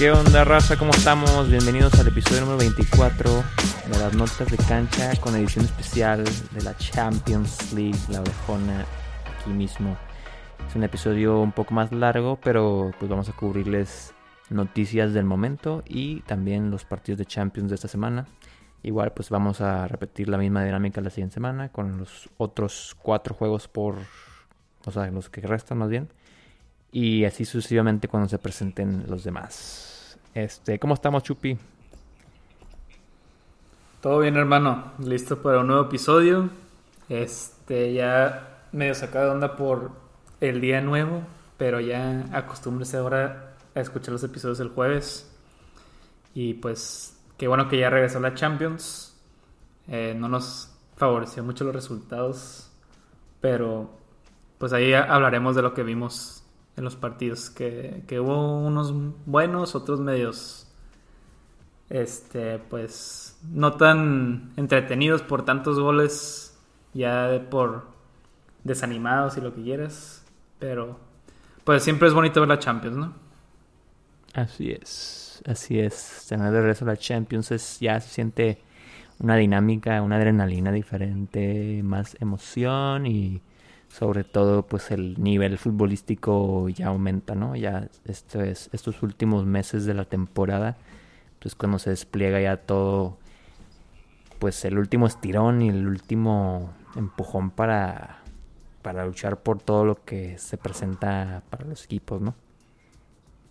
¿Qué onda, raza? ¿Cómo estamos? Bienvenidos al episodio número 24 de las notas de cancha con edición especial de la Champions League, la orejona, aquí mismo. Es un episodio un poco más largo, pero pues vamos a cubrirles noticias del momento y también los partidos de Champions de esta semana. Igual pues vamos a repetir la misma dinámica la siguiente semana con los otros cuatro juegos por... O sea, los que restan más bien. Y así sucesivamente cuando se presenten los demás. Este, ¿cómo estamos, Chupi? Todo bien, hermano. Listo para un nuevo episodio. Este, ya medio sacado de onda por el día nuevo, pero ya acostúmbrese ahora a escuchar los episodios el jueves. Y pues Qué bueno que ya regresó la Champions. Eh, no nos favoreció mucho los resultados. Pero pues ahí hablaremos de lo que vimos en los partidos. Que, hubo unos buenos, otros medios. Este, pues no tan entretenidos por tantos goles. Ya por desanimados y lo que quieras. Pero pues siempre es bonito ver la Champions, ¿no? Así es así es. Tener de regreso la Champions es, ya se siente una dinámica, una adrenalina diferente, más emoción y sobre todo pues el nivel futbolístico ya aumenta, ¿no? Ya esto es, estos últimos meses de la temporada, pues cuando se despliega ya todo, pues el último estirón y el último empujón para, para luchar por todo lo que se presenta para los equipos, ¿no?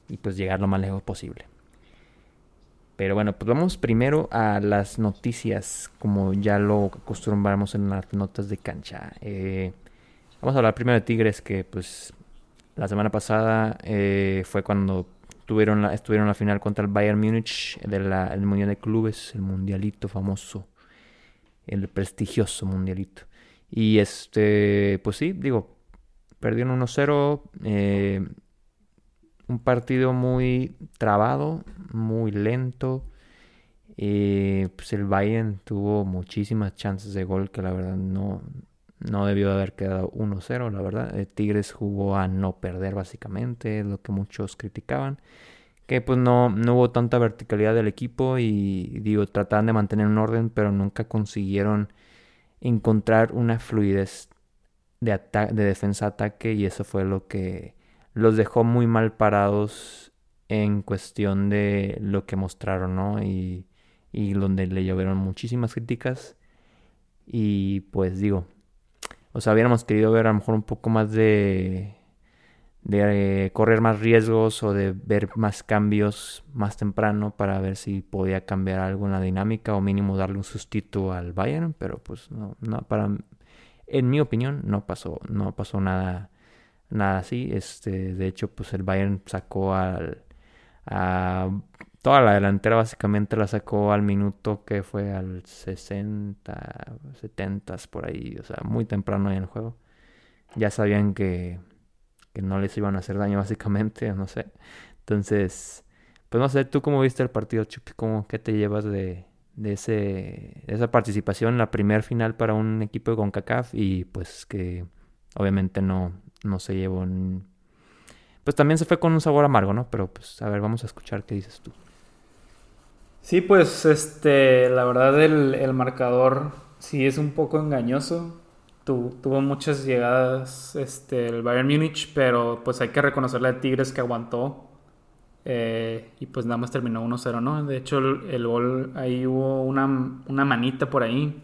Y pues llegar lo más lejos posible. Pero bueno, pues vamos primero a las noticias, como ya lo acostumbramos en las notas de cancha. Eh, vamos a hablar primero de Tigres, que pues la semana pasada eh, fue cuando tuvieron la, estuvieron la final contra el Bayern Múnich del Mundial de Clubes, el mundialito famoso, el prestigioso mundialito. Y este, pues sí, digo, perdieron 1-0. Eh, un partido muy trabado, muy lento. Eh, pues el Bayern tuvo muchísimas chances de gol que la verdad no, no debió haber quedado 1-0, la verdad. El Tigres jugó a no perder básicamente, lo que muchos criticaban. Que pues no, no hubo tanta verticalidad del equipo y digo, trataban de mantener un orden, pero nunca consiguieron encontrar una fluidez de, de defensa-ataque y eso fue lo que los dejó muy mal parados en cuestión de lo que mostraron, ¿no? Y, y donde le llovieron muchísimas críticas. Y pues digo, o sea, hubiéramos querido ver a lo mejor un poco más de, de eh, correr más riesgos o de ver más cambios más temprano para ver si podía cambiar algo en la dinámica o mínimo darle un sustituto al Bayern, pero pues no, no para en mi opinión no pasó, no pasó nada nada así. Este, de hecho, pues el Bayern sacó al, a toda la delantera básicamente la sacó al minuto que fue al 60, 70 por ahí, o sea, muy temprano en el juego. Ya sabían que, que no les iban a hacer daño básicamente, no sé. Entonces, pues no sé, tú cómo viste el partido, Chupi, ¿Cómo, ¿qué te llevas de, de, ese, de esa participación la primer final para un equipo de CONCACAF y pues que obviamente no, no se llevó Pues también se fue con un sabor amargo, ¿no? Pero pues a ver, vamos a escuchar qué dices tú. Sí, pues este, la verdad el, el marcador sí es un poco engañoso. tuvo muchas llegadas este, el Bayern Múnich, pero pues hay que reconocerle a Tigres que aguantó. Eh, y pues nada más terminó 1-0, ¿no? De hecho, el, el, gol, ahí hubo una, una manita por ahí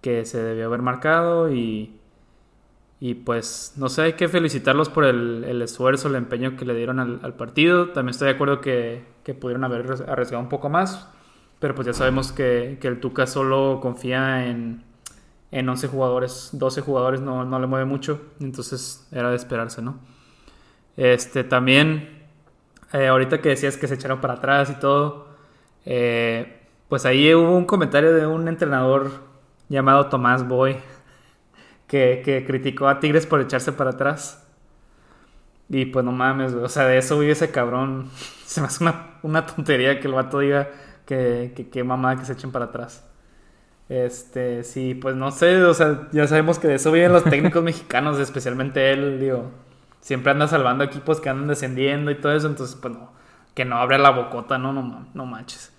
que se debió haber marcado y y pues, no sé, hay que felicitarlos por el, esfuerzo, el empeño que le dieron al, partido. También estoy de acuerdo que, pudieron haber arriesgado un poco más. Pero pues ya sabemos que, el Tuca solo confía en, en 11 jugadores. 12 jugadores no, le mueve mucho. Entonces era de esperarse, ¿no? Este, también, eh, ahorita que decías que se echaron para atrás y todo, eh, pues ahí hubo un comentario de un entrenador llamado Tomás Boy que, criticó a Tigres por echarse para atrás. Y pues no mames, o sea, de eso vive ese cabrón. Se me hace una, tontería que el vato diga que, que, que mamá que se echen para atrás. Este, sí, pues no sé, o sea, ya sabemos que de eso viven los técnicos mexicanos, especialmente él, digo, siempre anda salvando equipos que andan descendiendo y todo eso, entonces, pues no, que no abre la bocota, no, no, no manches.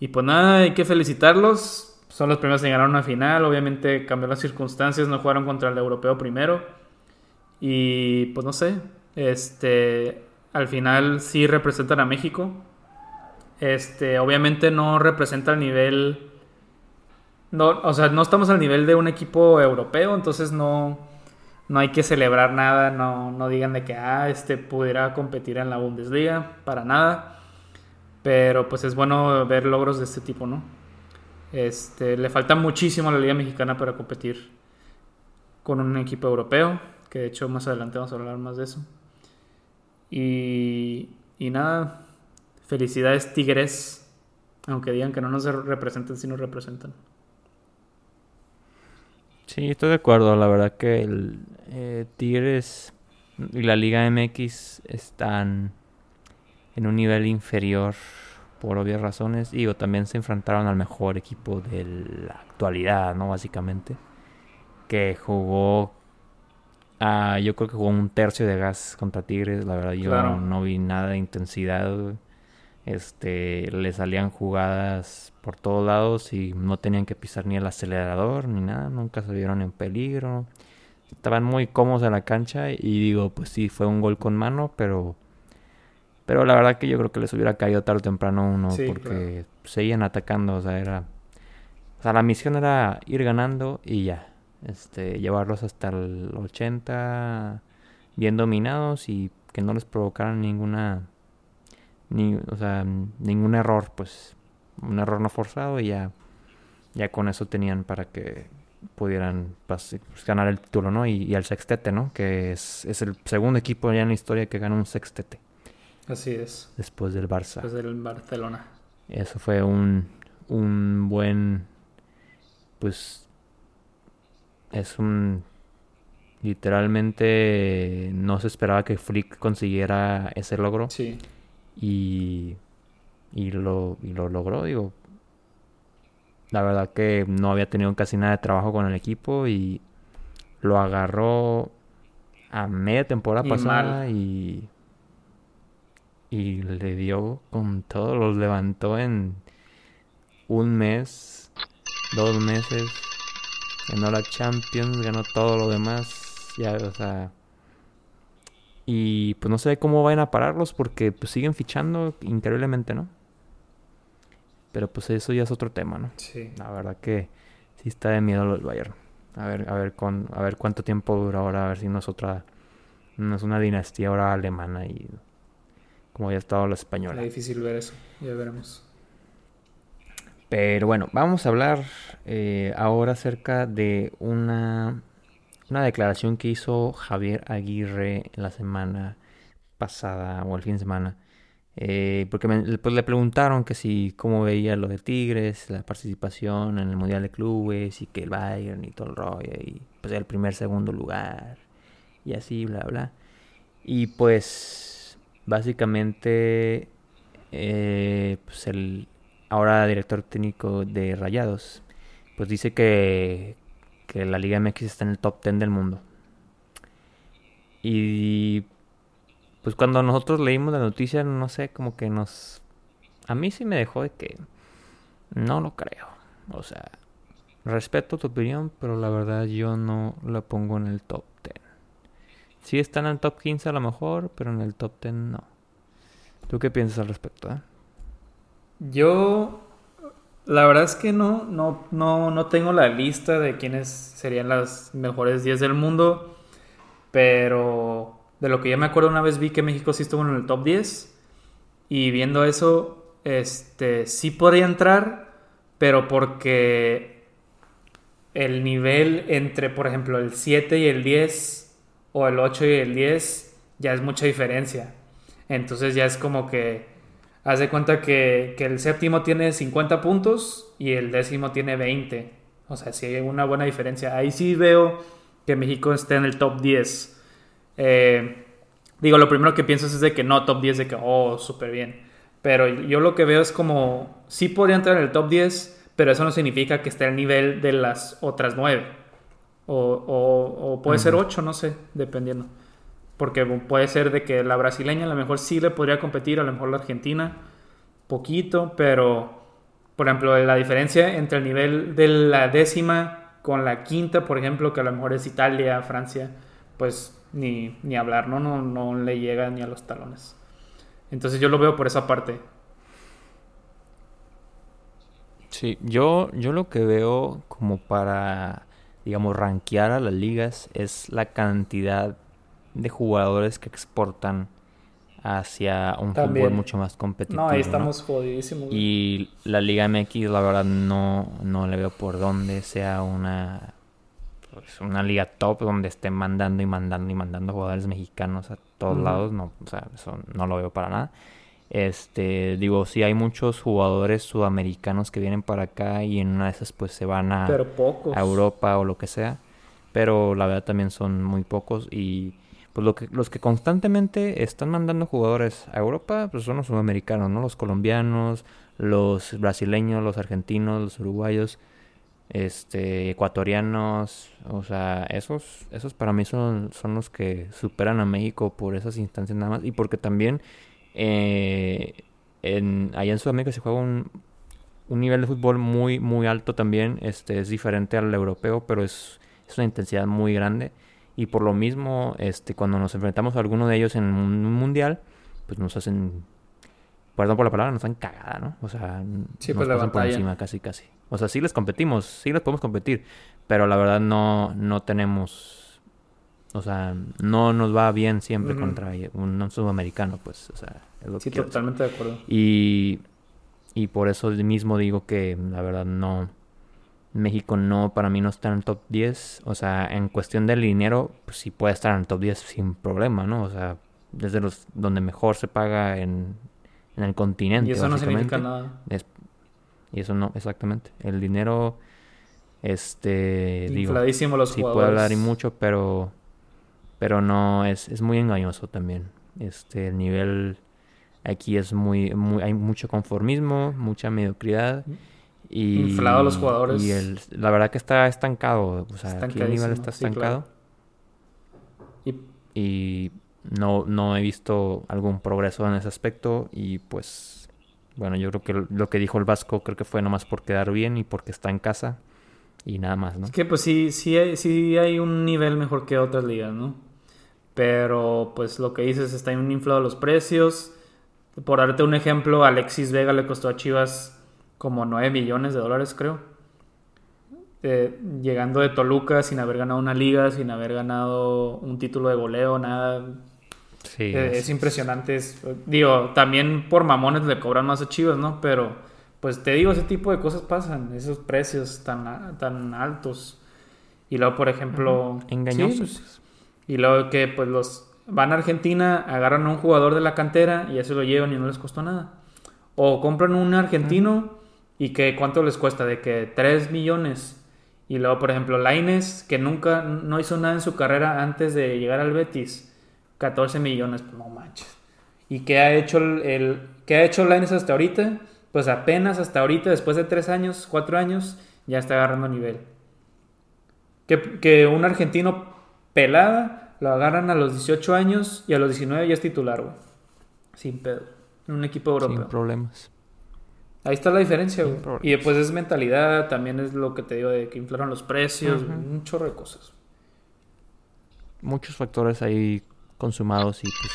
Y pues nada, hay que felicitarlos. Son los primeros en llegar a una final. Obviamente cambió las circunstancias, no jugaron contra el europeo primero. Y pues no sé, este, al final sí representan a México. Este, obviamente no representa el nivel. No, o sea, no estamos al nivel de un equipo europeo, entonces no, no hay que celebrar nada, no, no digan de que ah, este pudiera competir en la Bundesliga, para nada. Pero pues es bueno ver logros de este tipo, ¿no? Este, le falta muchísimo a la Liga Mexicana para competir con un equipo europeo, que de hecho más adelante vamos a hablar más de eso. Y, nada, felicidades Tigres, aunque digan que no nos representan, sí nos representan. Sí, estoy de acuerdo. La verdad que eh, Tigres y la Liga MX están en un nivel inferior por obvias razones. Digo, también se enfrentaron al mejor equipo de la actualidad, ¿no? Básicamente. Que jugó. Ah, yo creo que jugó un tercio de gas contra Tigres. La verdad, yo no, vi nada de intensidad. Este, le salían jugadas por todos lados y no tenían que pisar ni el acelerador ni nada, nunca se vieron en peligro. Estaban muy cómodos en la cancha y digo, pues sí, fue un gol con mano, pero pero la verdad que yo creo que les hubiera caído tarde o temprano uno porque seguían atacando, o sea, era o sea, la misión era ir ganando y ya, este llevarlos hasta el 80 bien dominados y que no les provocaran ninguna ni, o sea, ningún error, pues un error no forzado y ya, ya con eso tenían para que pudieran pues, ganar el título, ¿no? Y, y, el sextete, ¿no? Que es, es el segundo equipo ya en la historia que gana un sextete. Así es. Después del Barça. Después del Barcelona. Eso fue un, un buen, pues, es un literalmente no se esperaba que Flick consiguiera ese logro. Sí y, y, lo, y lo logró, digo. La verdad que no había tenido casi nada de trabajo con el equipo y lo agarró a media temporada pasada y y le dio con todo, los levantó en un mes, dos meses, ganó la Champions, ganó todo lo demás, ya, o sea, y pues no sé cómo vayan a pararlos porque pues siguen fichando increíblemente, ¿no? Pero pues eso ya es otro tema, ¿no? Sí. La verdad que sí está de miedo los Bayern. A ver, a ver con, a ver cuánto tiempo dura ahora, a ver si no es otra, no es una dinastía ahora alemana y como ya estado la española. Es difícil ver eso, ya veremos. Pero bueno, vamos a hablar eh, ahora acerca de una una declaración que hizo Javier Aguirre la semana pasada o el fin de semana. Eh, porque pues le preguntaron que si cómo veía lo de Tigres, la participación en el Mundial de Clubes y que el Bayern y todo el rollo y pues el primer, segundo lugar y así, bla, bla. Y pues básicamente eh, pues el ahora director técnico de Rayados pues dice que, que la Liga MX está en el top 10 del mundo. Y pues cuando nosotros leímos la noticia, no sé, como que nos... A mí sí me dejó de que no lo creo. O sea, respeto tu opinión, pero la verdad yo no la pongo en el top 10. Sí están en el top 15 a lo mejor, pero en el top 10 no. ¿Tú qué piensas al respecto? Eh? Yo la verdad es que no, no, no, no tengo la lista de quiénes serían las mejores 10 del mundo, pero de lo que ya me acuerdo una vez vi que México sí estuvo en el top 10 y viendo eso, este, sí podría entrar, pero porque el nivel entre, por ejemplo, el 7 y el 10 o el 8 y el 10 ya es mucha diferencia. Entonces ya es como que Haz de cuenta que, el séptimo tiene 50 puntos y el décimo tiene 20. O sea, sí hay una buena diferencia. Ahí sí veo que México esté en el top 10. Eh, digo, lo primero que pienso es de que no, top 10 de que, oh, súper bien. Pero yo lo que veo es como, sí podría entrar en el top 10, pero eso no significa que esté al nivel de las otras 9. O, o, puede ser 8, no sé, dependiendo. Porque puede ser de que la brasileña a lo mejor sí le podría competir, a lo mejor la argentina, poquito, pero por ejemplo, la diferencia entre el nivel de la décima con la quinta, por ejemplo, que a lo mejor es Italia, Francia, pues ni, ni hablar, ¿no? ¿no? No le llega ni a los talones. Entonces yo lo veo por esa parte. Sí, yo, yo lo que veo como para, digamos, rankear a las ligas es la cantidad de jugadores que exportan hacia un fútbol mucho más competitivo. No, ahí estamos jodidísimos. Y la Liga MX, la verdad, no, no le veo por dónde sea una, pues, una liga top donde estén mandando y mandando y mandando jugadores mexicanos a todos lados. No, o sea, eso no lo veo para nada. Este, digo, sí hay muchos jugadores sudamericanos que vienen para acá y en una de esas pues se van a, a Europa o lo que sea. Pero la verdad también son muy pocos y pues lo que, los que constantemente están mandando jugadores a Europa pues son los sudamericanos, ¿no? Los colombianos, los brasileños, los argentinos, los uruguayos, este, ecuatorianos, o sea, esos, esos para mí son, son los que superan a México por esas instancias nada más y porque también eh, en, allá en Sudamérica se juega un, un nivel de fútbol muy, muy alto también, este, es diferente al europeo, pero es, es una intensidad muy grande y por lo mismo, este, cuando nos enfrentamos a alguno de ellos en un mundial, pues nos hacen, perdón por la palabra, nos hacen cagada, ¿no? O sea, nos pues pasan por encima casi, casi. O sea, sí les competimos, sí les podemos competir, pero la verdad no, no tenemos, o sea, no nos va bien siempre contra un sudamericano, pues, o sea, es lo sí, totalmente de acuerdo. Y, y por eso mismo digo que la verdad no México no, para mí no está en el top 10. O sea, en cuestión del dinero, pues sí puede estar en el top 10 sin problema, ¿no? O sea, desde los donde mejor se paga en, en el continente. Y eso no significa nada. y eso no, exactamente. El dinero, este, Infladísimo los sí puede hablar y mucho, pero, pero no, es, es muy engañoso también. Este, el nivel aquí es muy, muy, hay mucho conformismo, mucha mediocridad. Y, Inflado los jugadores. Y el, la verdad que está estancado. O sea, aquí el nivel está estancado. y... y, no, no he visto algún progreso en ese aspecto. Y pues, bueno, yo creo que lo que dijo el Vasco creo que fue nomás por quedar bien y porque está en casa. Y nada más, ¿no? Es que pues sí, sí hay, sí hay un nivel mejor que otras ligas, ¿no? Pero pues lo que dices, está inflado los precios. Por darte un ejemplo, Alexis Vega le costó a Chivas como 9 millones de dólares, creo. Eh, llegando de Toluca sin haber ganado una liga, sin haber ganado un título de goleo, nada. Sí, eh, es... impresionante. digo, también por mamones le cobran más a Chivas, ¿no? Pero, pues te digo, ese tipo de cosas pasan, esos precios tan, tan altos. Y luego, por ejemplo... Engañosos. Pues, y luego que, pues, los van a Argentina, agarran a un jugador de la cantera y ya se lo llevan y no les costó nada. O compran un argentino y que cuánto les cuesta, de que 3 millones. Y luego, por ejemplo, Laines, que nunca, no hizo nada en su carrera antes de llegar al Betis, 14 millones, pues no manches. ¿Y qué ha hecho el, ¿qué ha hecho Laines hasta ahorita? Pues apenas hasta ahorita, después de 3 años, 4 años, ya está agarrando nivel. Que, que un argentino pelada lo agarran a los 18 años y a los 19 ya es titular, güey. Sin pedo. En un equipo europeo. Sin problemas. Ahí está la diferencia, güey. Y después es mentalidad, también es lo que te digo de que inflaron los precios, un chorro de cosas. Muchos factores ahí consumados y pues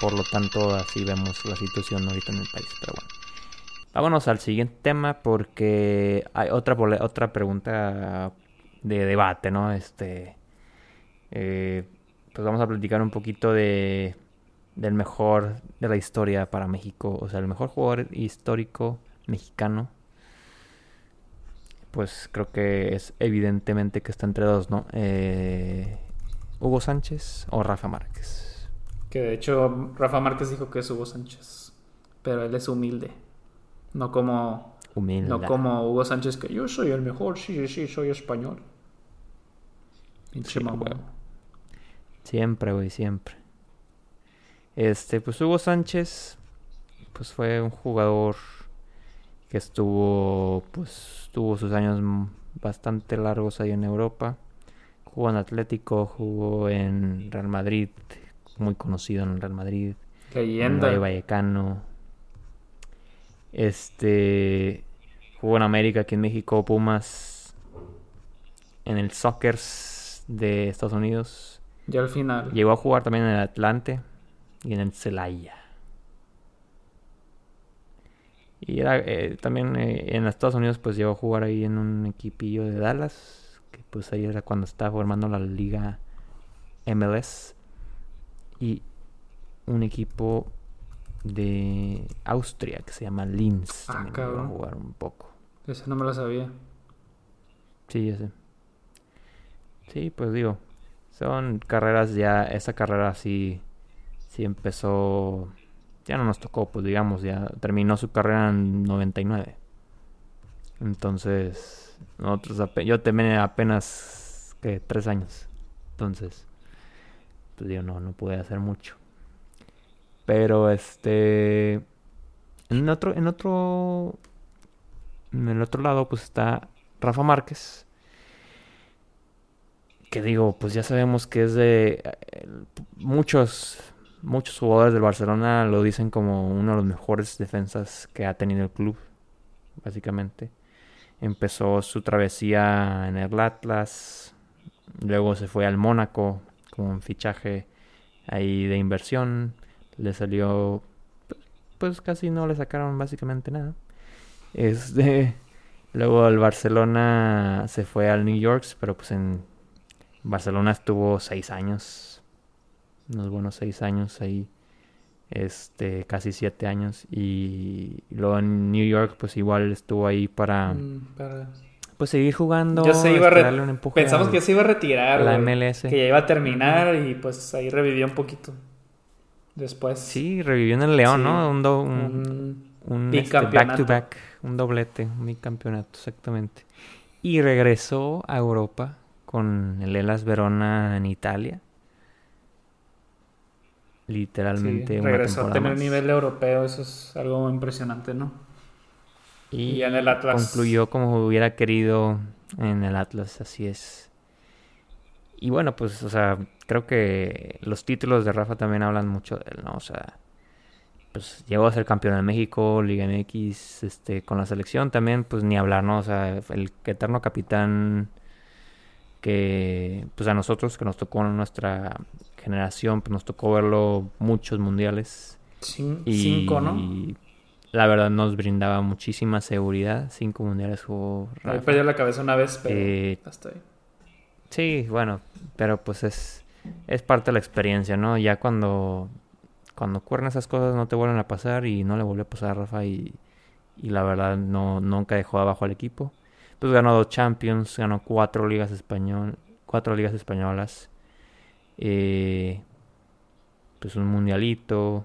por lo tanto así vemos la situación ahorita en el país, pero bueno. Vámonos al siguiente tema porque hay otra otra pregunta de debate, ¿no? Este eh, pues vamos a platicar un poquito de del mejor de la historia para México, o sea, el mejor jugador histórico mexicano, pues creo que es evidentemente que está entre dos, ¿no? Eh, Hugo Sánchez o Rafa Márquez. Que de hecho Rafa Márquez dijo que es Hugo Sánchez, pero él es humilde, no como humilde. no como Hugo Sánchez que yo soy el mejor, sí, sí, soy español. Pinche Siempre, güey, siempre. Este, pues Hugo Sánchez, pues fue un jugador que estuvo, pues tuvo sus años bastante largos ahí en Europa. Jugó en Atlético, jugó en Real Madrid, muy conocido en Real Madrid. Leyenda. En Vallecano. Este jugó en América, aquí en México, Pumas. En el Soccer de Estados Unidos. Ya al final. Llegó a jugar también en el Atlante y en el Celaya. Y era eh, también eh, en Estados Unidos pues llegó a jugar ahí en un equipillo de Dallas, que pues ahí era cuando estaba formando la liga MLS. Y un equipo de Austria que se llama Linz. Ah, también llegó a cabrón. jugar un poco. Ese no me lo sabía. Sí, ya sé. Sí, pues digo, son carreras ya, esa carrera sí, sí empezó, ya no nos tocó, pues digamos, ya terminó su carrera en 99. Entonces, nosotros, yo tenía apenas, que tres años. Entonces, pues digo, no, no pude hacer mucho. Pero este, en otro, en otro, en el otro lado, pues está Rafa Márquez. Que digo, pues ya sabemos que es de eh, muchos, muchos jugadores del Barcelona lo dicen como uno de los mejores defensas que ha tenido el club, básicamente. Empezó su travesía en el Atlas, luego se fue al Mónaco como un fichaje ahí de inversión, le salió, pues casi no le sacaron básicamente nada. Este, luego al Barcelona se fue al New York, pero pues en Barcelona estuvo seis años, unos buenos seis años ahí, este, casi siete años y luego en New York pues igual estuvo ahí para Mm, para- pues seguir jugando, Ya se iba a re- darle un empuje Pensamos al- que ya se iba a retirar. a la MLS. Que ya iba a terminar y pues ahí revivió un poquito. Después. Sí, revivió en el León, Sí. ¿no? Un, do- un, Un un este, bicampeonato. back to back, un doblete, un bicampeonato, exactamente. Y regresó a Europa con el Elas Verona en Italia. Literalmente Sí, una regresó a tener más. nivel europeo, eso es algo impresionante, ¿no? Y Y en el Atlas. concluyó como hubiera querido en el Atlas, así es. Y bueno, pues, o sea, creo que los títulos de Rafa también hablan mucho de él, ¿no? O sea, pues llegó a ser campeón de México, Liga MX, este, con la selección también, pues ni hablar, ¿no? O sea, el eterno capitán que, pues a nosotros, que nos tocó en nuestra generación, pues nos tocó verlo muchos mundiales. Cin- Y Cinco, ¿no? la verdad nos brindaba muchísima seguridad. Cinco mundiales jugó Rafa. perdió la cabeza una vez, pero Eh, hasta ahí. sí, bueno, pero pues es, es parte de la experiencia, ¿no? Ya cuando, cuando ocurren esas cosas no te vuelven a pasar y no le volvió a pasar a Rafa y, y la verdad no, nunca dejó abajo al equipo. Pues ganó dos Champions, ganó cuatro ligas español, cuatro ligas españolas, eh, pues un mundialito,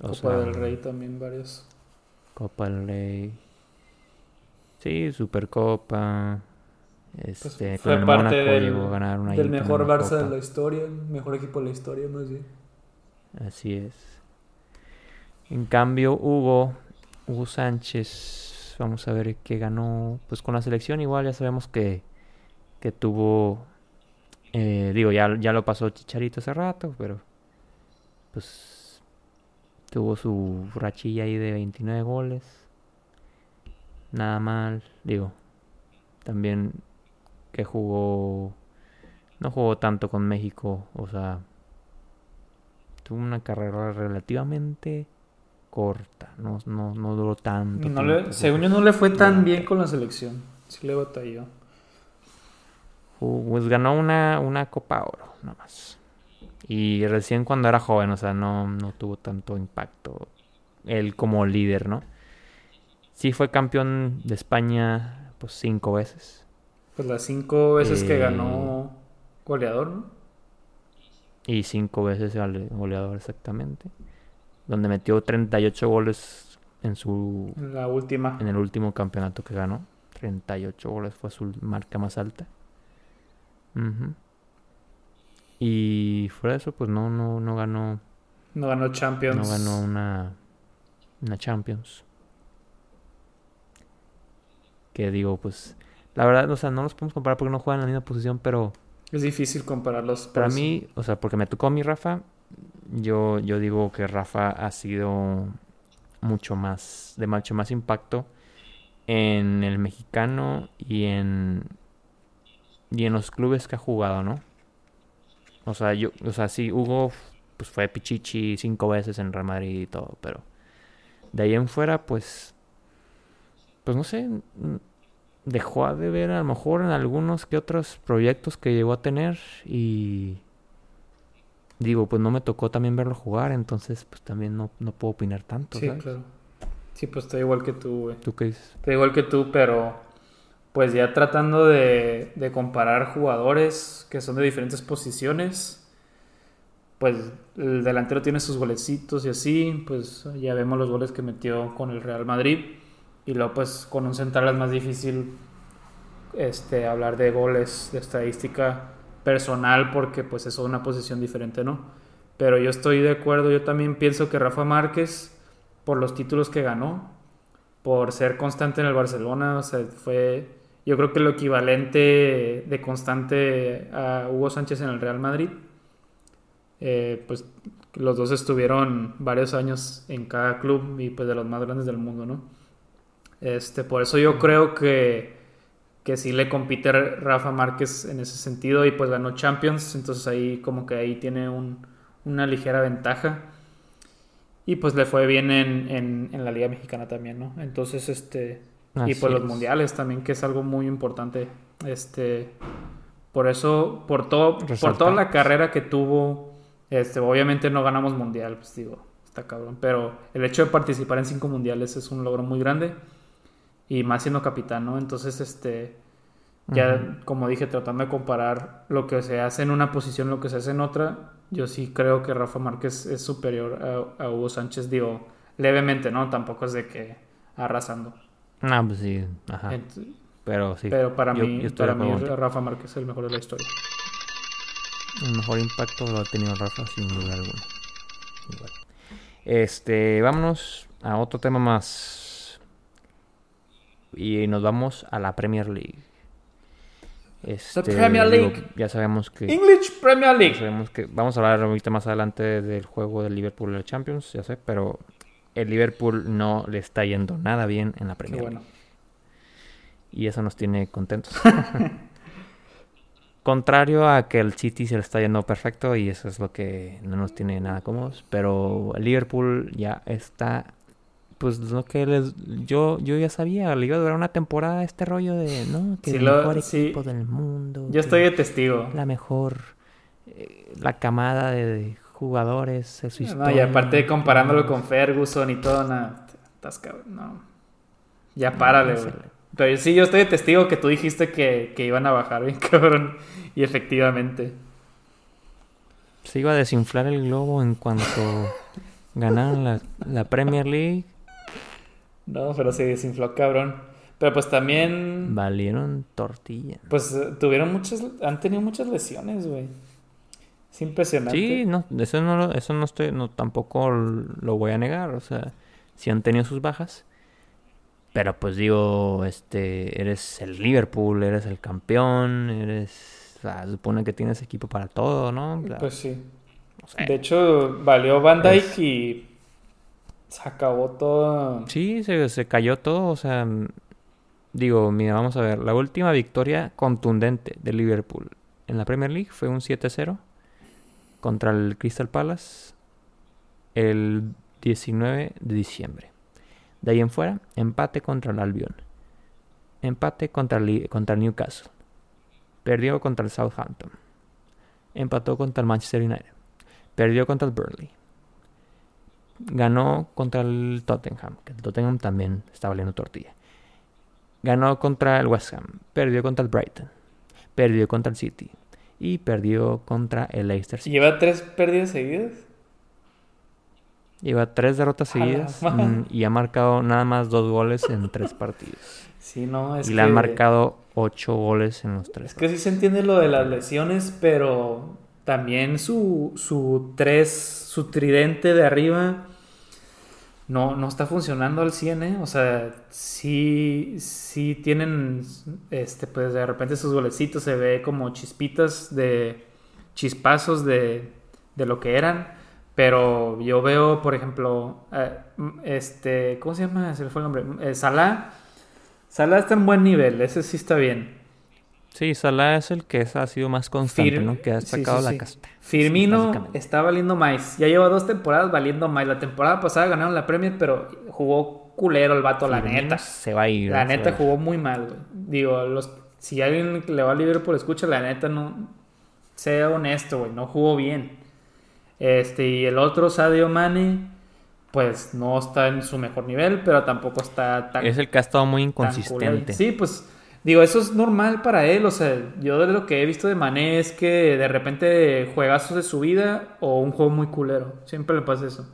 o Copa sea, del Rey también, varios. Copa del Rey. Sí, Supercopa. Pues Este, con fue el parte Mónaco del, llegó a ganar una del mejor Barça de la historia, el mejor equipo de la historia, más bien. Así es. En cambio, Hugo, Hugo Sánchez, vamos a ver qué ganó. Pues con la selección igual ya sabemos que, que tuvo, eh, digo, ya, ya lo pasó Chicharito hace rato, pero pues tuvo su rachilla ahí de 29 goles. Nada mal, digo. También que jugó, no jugó tanto con México, o sea, tuvo una carrera relativamente corta, no, no, no duró tanto. No le- tiempo. según yo no le fue tan Durante. bien con la selección. Sí le batalló. Jugó- Pues ganó una, una Copa Oro, nomás. Y recién cuando era joven, o sea, no, no tuvo tanto impacto él como líder, ¿no? Sí fue campeón de España, pues cinco veces. Pues las cinco veces que Eh, ganó goleador, ¿no? Y cinco veces gole- goleador exactamente. Donde metió 38 goles en su En la última. en el último campeonato que ganó. 38 goles fue su marca más alta. Y fuera de eso, pues no, no, no ganó, No ganó Champions. no ganó una, una Champions. Que digo, pues La verdad, o sea, no los podemos comparar porque no juegan en la misma posición, pero Es difícil compararlos. para eso. mí, o sea, porque me tocó a mí Rafa, yo, yo digo que Rafa ha sido mucho más, de mucho más impacto en el mexicano y en, y en los clubes que ha jugado, ¿no? O sea, yo, o sea, sí, Hugo, pues fue Pichichi cinco veces en Real Madrid y todo, pero de ahí en fuera, pues, pues no sé, dejó de ver a lo mejor en algunos que otros proyectos que llegó a tener y digo, pues no me tocó también verlo jugar, entonces pues también no, no puedo opinar tanto, Sí, ¿sabes? claro. Sí, pues estoy igual que tú, güey. ¿Tú qué dices? Estoy igual que tú, pero pues ya tratando de, de comparar jugadores que son de diferentes posiciones, pues el delantero tiene sus golecitos y así, pues ya vemos los goles que metió con el Real Madrid y luego pues con un central es más difícil este, hablar de goles, de estadística personal porque pues es una posición diferente, ¿no? Pero yo estoy de acuerdo, yo también pienso que Rafa Márquez, por los títulos que ganó, por ser constante en el Barcelona, o sea, fue yo creo que lo equivalente de constante a Hugo Sánchez en el Real Madrid. Eh, pues los dos estuvieron varios años en cada club y pues de los más grandes del mundo, ¿no? Este, por eso yo creo que, que sí le compite Rafa Márquez en ese sentido y pues ganó Champions, entonces ahí como que ahí tiene un, una ligera ventaja. Y pues le fue bien en, en, en la Liga Mexicana también, ¿no? Entonces, este, y pues los es. mundiales también, que es algo muy importante. Este, por eso, por todo, por toda la carrera que tuvo, este, obviamente no ganamos mundial, pues digo, está cabrón. Pero el hecho de participar en cinco mundiales es un logro muy grande. Y más siendo capitán, ¿no? Entonces, este, ya como dije, tratando de comparar lo que se hace en una posición, lo que se hace en otra, yo sí creo que Rafa Márquez es superior a, a Hugo Sánchez, digo, levemente, ¿no? Tampoco es de que arrasando. Ah, pues sí, ajá. Pero sí, Pero para yo- mí, yo para mí. Rafa Márquez es el mejor de la historia. El mejor impacto lo ha tenido Rafa sin duda alguna. Igual. Este, vámonos a otro tema más. Y nos vamos a la Premier League. Este, Premier digo, League. ya sabemos que English Premier League. sabemos que vamos a hablar ahorita más adelante del juego del Liverpool la Champions, ya sé, pero el Liverpool no le está yendo nada bien en la Qué Premier bueno. League. Y eso nos tiene contentos. Contrario a que el City se le está yendo perfecto y eso es lo que no nos tiene nada cómodos, pero el Liverpool ya está pues lo que les yo yo ya sabía, le iba a durar una temporada este rollo de no, que Sí, el lo- mejor sí. equipo del mundo. Yo estoy de testigo. la mejor eh, la camada de, de jugadores su No, historia. y aparte comparándolo con Ferguson y todo, nada, estás cabrón, no. Ya párale, güey. Pero sí, yo estoy de testigo que tú dijiste que, que iban a bajar bien, cabrón. Y efectivamente. Se iba a desinflar el globo en cuanto ganaron la, la Premier League. No, pero se desinfló, cabrón. Pero pues también, Valieron tortilla. pues eh, tuvieron muchas, han tenido muchas lesiones, güey. Es impresionante. Sí, no, eso no, lo- eso no estoy, no, tampoco lo voy a negar, o sea, sí han tenido sus bajas, pero pues digo, este, eres el Liverpool, eres el campeón, eres, o sea, supone que tienes equipo para todo, ¿no? O sea, Pues sí. no sé. De hecho, valió Van Dyke Es- y se acabó todo. Sí, se, se cayó todo, o sea, digo, mira, vamos a ver, la última victoria contundente de Liverpool en la Premier League fue un 7-0 contra el Crystal Palace el 19 de diciembre. De ahí en fuera, empate contra el Albion, empate contra el, contra el Newcastle, perdió contra el Southampton, empató contra el Manchester United, perdió contra el Burnley, ganó contra el Tottenham, que el Tottenham también está valiendo tortilla. Ganó contra el West Ham, perdió contra el Brighton, perdió contra el City y perdió contra el Leicester City. Lleva tres pérdidas seguidas. Lleva tres derrotas seguidas mm, y ha marcado nada más dos goles en tres partidos. Sí, no, es y que... le han marcado ocho goles en los tres. Es que sí se entiende lo de las lesiones, pero también su, su tres, su tridente de arriba no, no está funcionando al 100, ¿eh? O sea, sí, sí tienen, este, pues de repente sus golecitos se ve como chispitas de chispazos de, de lo que eran. Pero yo veo, por ejemplo, eh, este, ¿cómo se llama? Se le fue el nombre. Eh, Salah. Salah está en buen nivel, ese sí está bien. Sí, Salah es el que ha sido más constante, ¿no? Que ha sacado la casta. Firmino está valiendo más. Ya lleva dos temporadas valiendo más. La temporada pasada ganaron la Premier, pero jugó culero el vato, la neta. Se va a ir. La neta jugó muy mal, güey. Digo, los, si alguien le va a por escucha, la neta no. Sea honesto, güey. No jugó bien. Este, y el otro, Sadio Mane, pues no está en su mejor nivel, pero tampoco está tan. Es el que ha estado muy inconsistente. Sí, pues digo, eso es normal para él. O sea, yo de lo que he visto de Mané es que de repente juegazos de su vida o un juego muy culero. Siempre le pasa eso.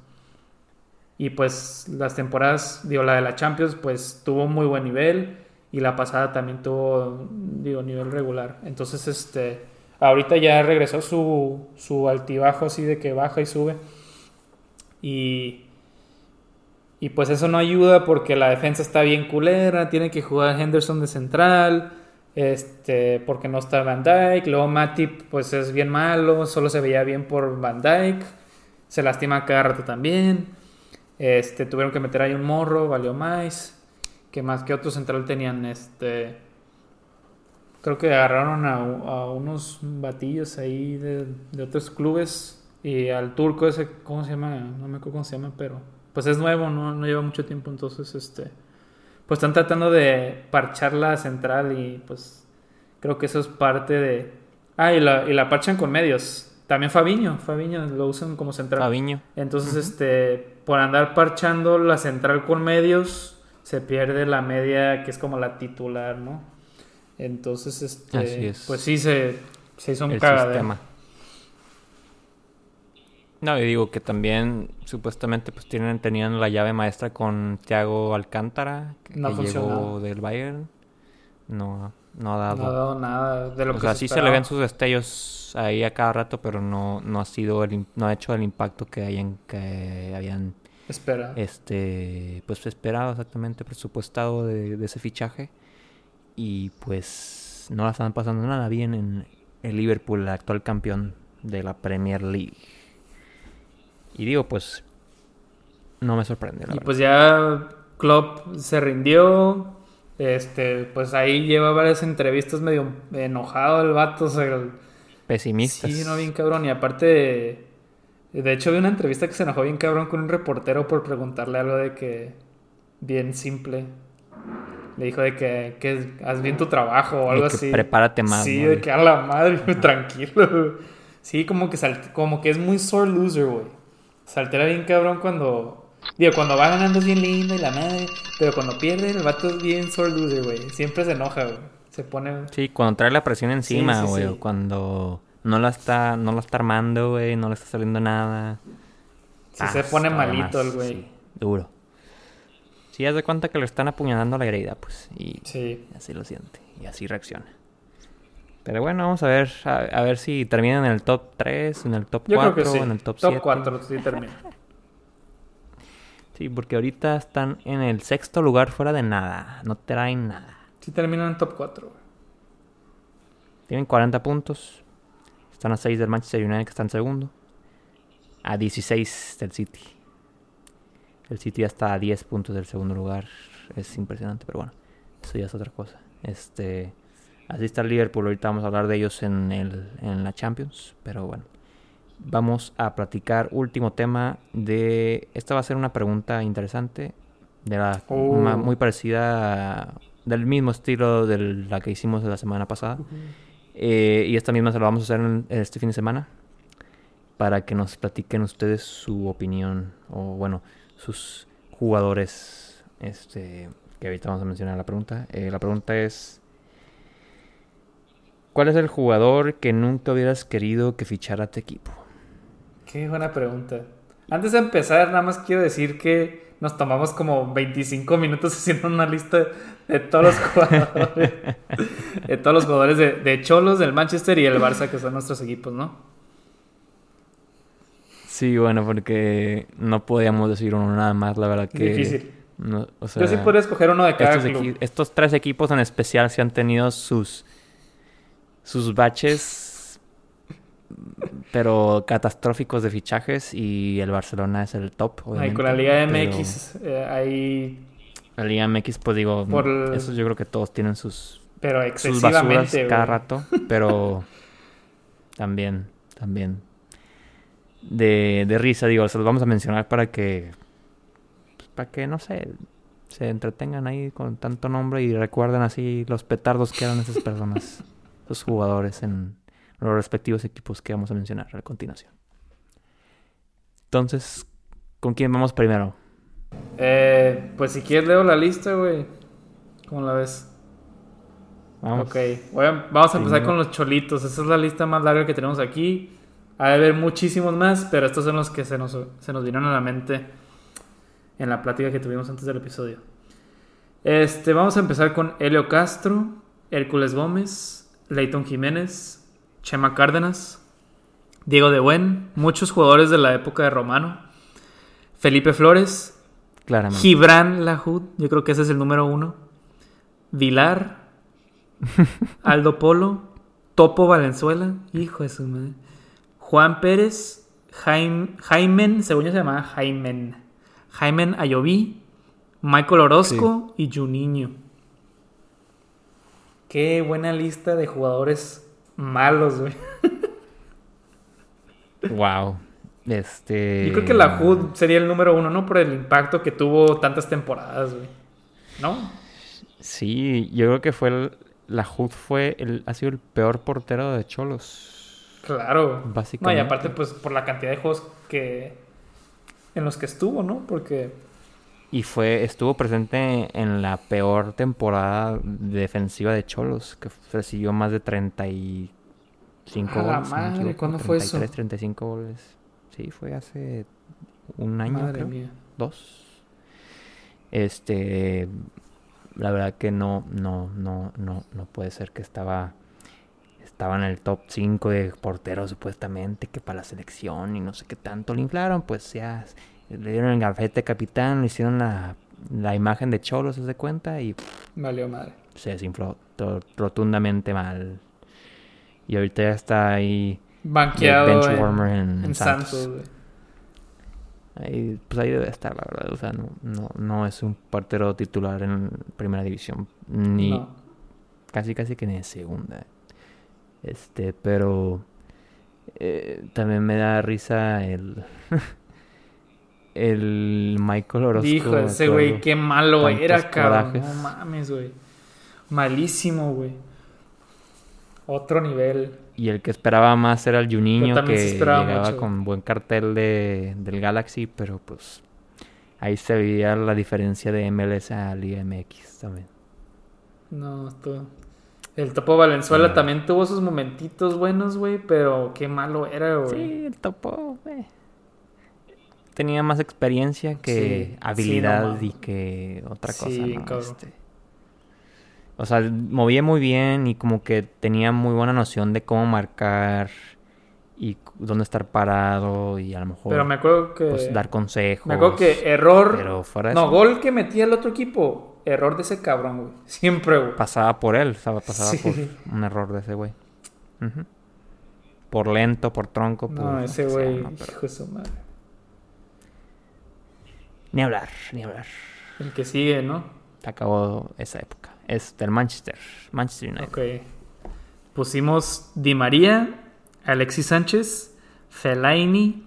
Y pues las temporadas, digo, la de la Champions, pues tuvo muy buen nivel. Y la pasada también tuvo, digo, nivel regular. Entonces, este Ahorita ya regresó su, su altibajo así de que baja y sube. Y, y pues eso no ayuda porque la defensa está bien culera. Tiene que jugar Henderson de central. Este, porque no está Van Dyke. Luego Matip pues es bien malo. Solo se veía bien por Van Dyke. Se lastima cada rato también. Este, tuvieron que meter ahí un morro, valió más. Que más que otro central tenían este creo que agarraron a, unos batillos ahí de, otros clubes y al turco ese, ¿cómo se llama? No me acuerdo cómo se llama, pero pues es nuevo, no, no lleva mucho tiempo, entonces este, pues están tratando de parchar la central y pues creo que eso es parte de... Ah, y la, y la parchan con medios. También Fabiño, Fabiño lo usan como central. Fabiño. Entonces, este, por andar parchando la central con medios, se pierde la media que es como la titular, ¿no? Entonces, este, pues sí, se, se hizo un El Sistema. No, y digo que también supuestamente pues tienen tenían la llave maestra con Thiago Alcántara, que, llegó del Bayern. No, no ha dado, no ha dado nada de lo o sea, sí se le ven sus destellos ahí a cada rato, pero no, no ha sido el, no ha hecho el impacto que hayan que habían esperado. Este, pues esperado exactamente presupuestado de, de ese fichaje y pues no la están pasando nada bien en el Liverpool, el actual campeón de la Premier League. Y digo, pues no me sorprende. y pues ya Klopp se rindió. Este, pues ahí lleva varias entrevistas medio enojado el vato. O Pesimista. Sí, no, bien cabrón. Y aparte, de hecho, vi una entrevista que se enojó bien cabrón con un reportero por preguntarle algo de que bien simple le dijo de que, que haz bien tu trabajo o algo así. Prepárate más. Sí, de que a la madre, tranquilo. Sí, como que, como que es muy sore loser, güey. Saltera bien cabrón cuando. Digo, cuando va ganando es bien lindo y la madre. Pero cuando pierde, el vato es bien sore loser, güey. Siempre se enoja, güey. Se pone. Sí, cuando trae la presión encima, güey. cuando no la está, no la está armando, güey. No le está saliendo nada. Sí, se pone malito el güey. duro. Si haz de cuenta que le están apuñalando la herida, pues. Y sí. así lo siente. Y así reacciona. Pero bueno, vamos a ver a, ver si terminan en el top 3, en el top 4, en el top, 7. Top 4, sí termina. sí, porque ahorita están en el sexto lugar fuera de nada. No traen nada. Sí terminan en top 4. Tienen 40 puntos. Están a 6 del Manchester United que está en segundo. A 16 del City. El City ya está a 10 puntos del segundo lugar. Es impresionante, pero bueno, eso ya es otra cosa. Este, así está el Liverpool. Ahorita vamos a hablar de ellos en, el, en la Champions, pero bueno. Vamos a platicar último tema de... Esta va a ser una pregunta interesante, de la, oh. muy parecida, del mismo estilo de la que hicimos la semana pasada. Eh, y esta misma se la vamos a hacer en, este fin de semana para que nos platiquen ustedes su opinión o bueno, sus jugadores este, que ahorita vamos a mencionar la pregunta. Eh, la pregunta es, ¿cuál es el jugador que nunca hubieras querido que fichara a tu equipo? Qué buena pregunta. Antes de empezar, nada más quiero decir que nos tomamos como 25 minutos haciendo una lista de todos los jugadores. de todos los jugadores de Cholos, del Manchester y el Barça, que son nuestros equipos, ¿no? Sí, bueno, porque no podíamos decir uno nada más, la verdad que... Difícil. no, o sea, Yo sí podría escoger uno de cada estos, club. estos tres equipos en especial sí han tenido sus sus baches pero catastróficos de fichajes y el Barcelona es el top Ay, con la Liga MX, eh, ahí, la Liga MX pues digo Por esos yo creo que todos tienen sus pero sus basuras cada rato pero también también. De, de risa digo se los vamos a mencionar para que pues, para que no sé se entretengan ahí con tanto nombre y recuerden así los petardos que eran esas personas esos jugadores en los respectivos equipos que vamos a mencionar a continuación entonces con quién vamos primero Eh, pues si quieres leo la lista, güey. ¿Cómo la ves? vamos Ok, a- vamos a empezar con los cholitos. Esa es la lista más larga que tenemos aquí. Ha de haber muchísimos más, pero estos son los que se nos, se nos vinieron a la mente en la plática que tuvimos antes del episodio. Este, vamos a empezar con Helio Castro, Hércules Gómez, Leighton Jiménez, Chema Cárdenas, Diego de Buen, muchos jugadores de la época de Romano, Felipe Flores, claramente Gibran Lahoud, yo creo que ese es el número uno. Vilar, Aldo Polo, Topo Valenzuela, hijo de su madre. Juan Pérez, Jaime, Jaimen, según yo se llamaba Jaimen. Jaimen Ayoví, Michael Orozco y Juninho. Qué buena lista de jugadores malos, güey. wow este Yo creo que la Hood sería el número uno, ¿no? Por el impacto que tuvo tantas temporadas, güey. ¿No? Sí, yo creo que fue el, la Hood fue el, ha sido el peor portero de Cholos. Claro. No, y Básicamente. aparte, pues por la cantidad de juegos que. en los que estuvo, ¿no? Porque. Y fue, estuvo presente en la peor temporada defensiva de Cholos, que recibió más de 35 A la goles. madre, equivoco, ¿cuándo fue eso? 33, 35 goles. Sí, fue hace un año, madre creo. mía. dos. Este, la verdad que no, no, no, no, no puede ser que estaba, estaba en el top 5 de porteros supuestamente, que para la selección y no sé qué tanto le inflaron, pues ya le dieron el gafete capitán, le hicieron la, la imagen de Cholos, ¿se de cuenta? Y Valió madre. se desinfló rotundamente mal. Y ahorita ya está ahí Banqueado en, en, Santos. Ahí, pues ahí debe estar, la verdad. O sea, no, no, no es un portero titular en primera división. Ni No. casi casi que ni en segunda. Este, pero eh, también me da risa el el Michael Orozco. Dijo ese güey, qué malo era, cabrón. corajes. No mames, güey. Malísimo, güey. Otro nivel. Y el que esperaba más era el Juninho, que llegaba mucho. con buen cartel de, del Galaxy, pero pues ahí se veía la diferencia de MLS a Liga MX también. No, esto. El Topo Valenzuela No. también tuvo sus momentitos buenos, güey, pero qué malo era, güey. Sí, el topo, eh. Tenía más experiencia que Sí, sí, habilidad y que otra Sí, cosa, bien ¿no? Este, O sea, movía muy bien y como que tenía muy buena noción de cómo marcar y dónde estar parado y a lo mejor Pero me acuerdo que. pues, dar consejos. me acuerdo que error. Pero fuera no, eso, gol que metía el otro equipo. Error de ese cabrón, güey. Siempre, güey. pasaba por él, o sea, pasaba Sí. por un error de ese güey. Por lento, por tronco, por No, ese güey, ¿no? Pero hijo de su madre. Ni hablar, ni hablar. El que sigue, ¿no? Acabó esa época. Es del Manchester. Manchester United. Ok. Pusimos Di María, Alexis Sánchez, Fellaini,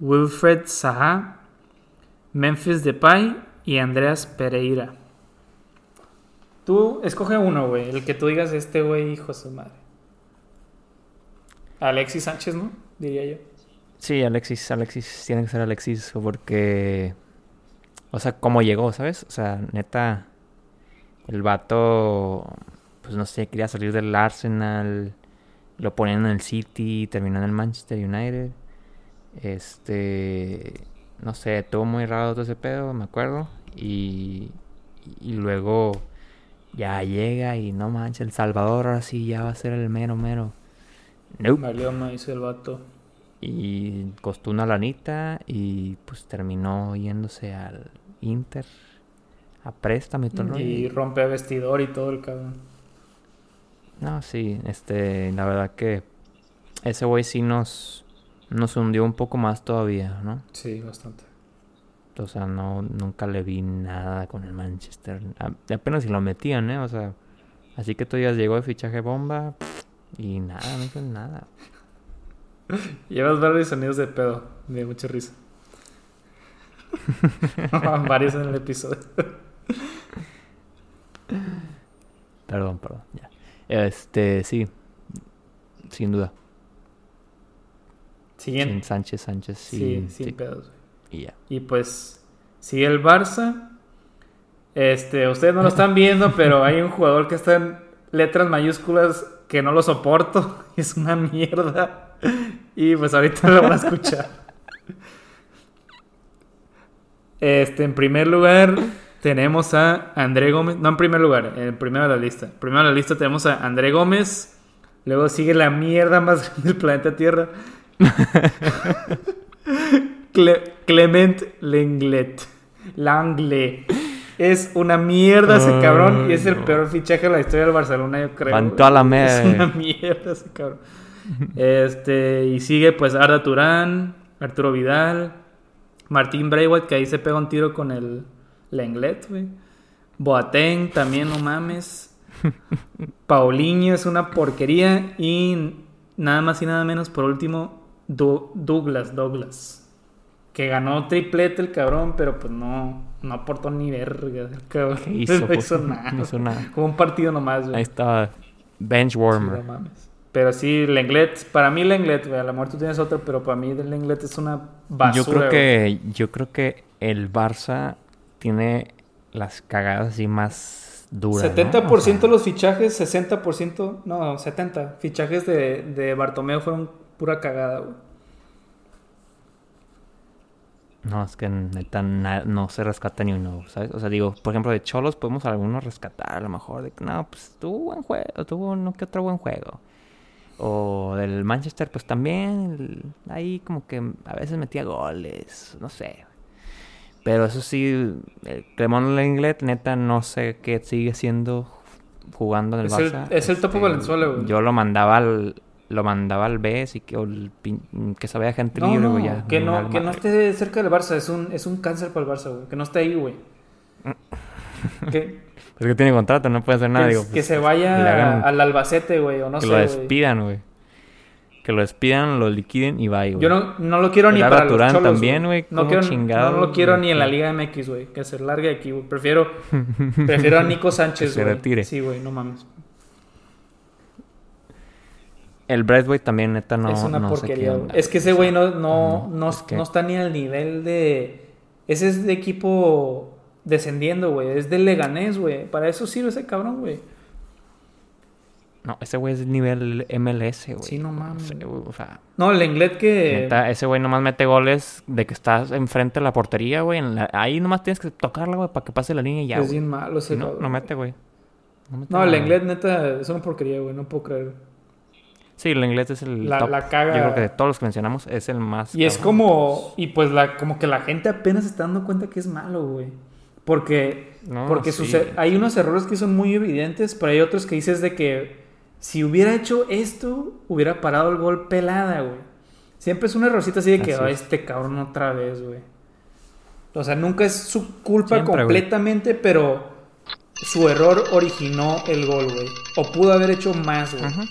Wilfred Zaha, Memphis Depay y Andreas Pereira. Tú escoge uno, güey. El que tú digas este, güey, hijo de su madre. Alexis Sánchez, ¿no? Diría yo. Sí, Alexis, Alexis, tiene que ser Alexis porque... O sea, cómo llegó, ¿sabes? O sea, neta, el vato, pues no sé, quería salir del Arsenal, lo ponían en el City, terminó en el Manchester United. Este, no sé, estuvo muy raro todo ese pedo, me acuerdo. Y, y luego ya llega y no manches, El Salvador ahora sí ya va a ser el mero mero. Nope. Valió, dice el vato. y costó una lanita y pues terminó yéndose al Inter a préstamo y todo. Y rompe vestidor y todo el cabrón. No, sí, este, la verdad que ese güey sí nos, nos hundió un poco más todavía, ¿no? Sí, bastante. O sea, no, nunca le vi nada con el Manchester. apenas si lo metían, ¿eh? O sea, así que todavía llegó de fichaje bomba y nada, no hizo nada. Llevas varios sonidos de pedo, de mucha risa. varios en el episodio. perdón, perdón, ya. Este, sí, sin duda. Siguiente. Sánchez, Sánchez, sí. Sí, sin pedos. Y ya. Y pues, sigue el Barça. Este, ustedes no lo están viendo, pero hay un jugador que está en letras mayúsculas que no lo soporto. Es una mierda. Y pues ahorita lo van a escuchar. Este, en primer lugar, tenemos a André Gómez. No, en primer lugar, en primero de la lista. Primero de la lista tenemos a André Gómez. Luego sigue la mierda más grande del planeta Tierra. Clement Lenglet. Langle. Es una mierda ese cabrón y es el peor fichaje de la historia del Barcelona, yo creo. a la Es una mierda ese cabrón. Este, y sigue pues Arda Turán, Arturo Vidal, Martín Braithwaite, que ahí se pega un tiro con el Lenglet, güey. Boateng, también, no mames. Paulinho es una porquería. Y nada más y nada menos, por último, Douglas, Douglas. Que ganó triplete el cabrón, pero pues no, no aportó ni verga. El cabrón. Hizo, no hizo, nada. No hizo nada. Como un partido nomás, güey. Ahí está. Bench warmer. no mames. Pero sí, Lenglet, para mí Lenglet, güey, a lo mejor tú tienes otro, pero para mí Lenglet es una basura. Yo creo que, yo creo que el Barça tiene las cagadas así más duras. 70% de los fichajes, 60%, no, 70 fichajes de, de Bartomeo fueron pura cagada, güey. No, es que neta no se rescata ni uno, ¿sabes? O sea, digo, por ejemplo, de Cholos podemos algunos rescatar, a lo mejor, de que no, pues tuvo buen juego, tuvo uno que otro buen juego. O del Manchester, pues también, ahí como que a veces metía goles, no sé. Pero eso sí, el Clemón Lenglet, neta, no sé qué sigue siendo jugando en el Barça. es el topo este, Valenzuela, güey. Yo lo mandaba al, lo mandaba al BES y que, que se vaya gente libre, güey. No, que no, que no esté cerca del Barça, es un, es un cáncer para el Barça, güey. Que no esté ahí, güey. que, pues que tiene contrato, no puede hacer nada, que, digo. que se vaya al Albacete, güey, o no que sé. Que lo despidan, güey. Que lo despidan, lo liquiden y vaya, güey. Yo no, no lo quiero ni para los también, güey. No, quiero, no, lo quiero ni en la Liga MX, güey. Que se largue aquí, güey. Prefiero, prefiero a Nico Sánchez, güey. se retire. Sí, güey, no mames. El Braithwaite también, neta, no. Es una no porquería, güey. Es que ese güey no, no, no, no, está ni al nivel de. Ese es de equipo descendiendo, güey. Es de Leganés, güey. Para eso sirve ese cabrón, güey. No, ese güey es nivel MLS, güey. Sí, no mames. o sea, no, el inglés que. Neta, ese güey nomás mete goles de que estás enfrente de la portería, güey. Ahí nomás tienes que tocarla, güey, para que pase la línea y ya. Es bien malo ese No, no mete, güey. No, no el inglés, neta, es una porquería, güey. No puedo creer. Sí, el inglés es el la, top. La caga. Yo creo que de todos los que mencionamos es el más. Y es como. Y pues la, como que la gente apenas está dando cuenta que es malo, güey. Porque. No, porque sí. hay unos errores que son muy evidentes, pero hay otros que dices de que si hubiera hecho esto, hubiera parado el gol pelada, güey. Siempre es un errorcito así de que, Así "Oh, es. este cabrón otra vez, güey. O sea, nunca es su culpa Siempre, güey. completamente, pero su error originó el gol, güey. O pudo haber hecho más, güey. Ajá.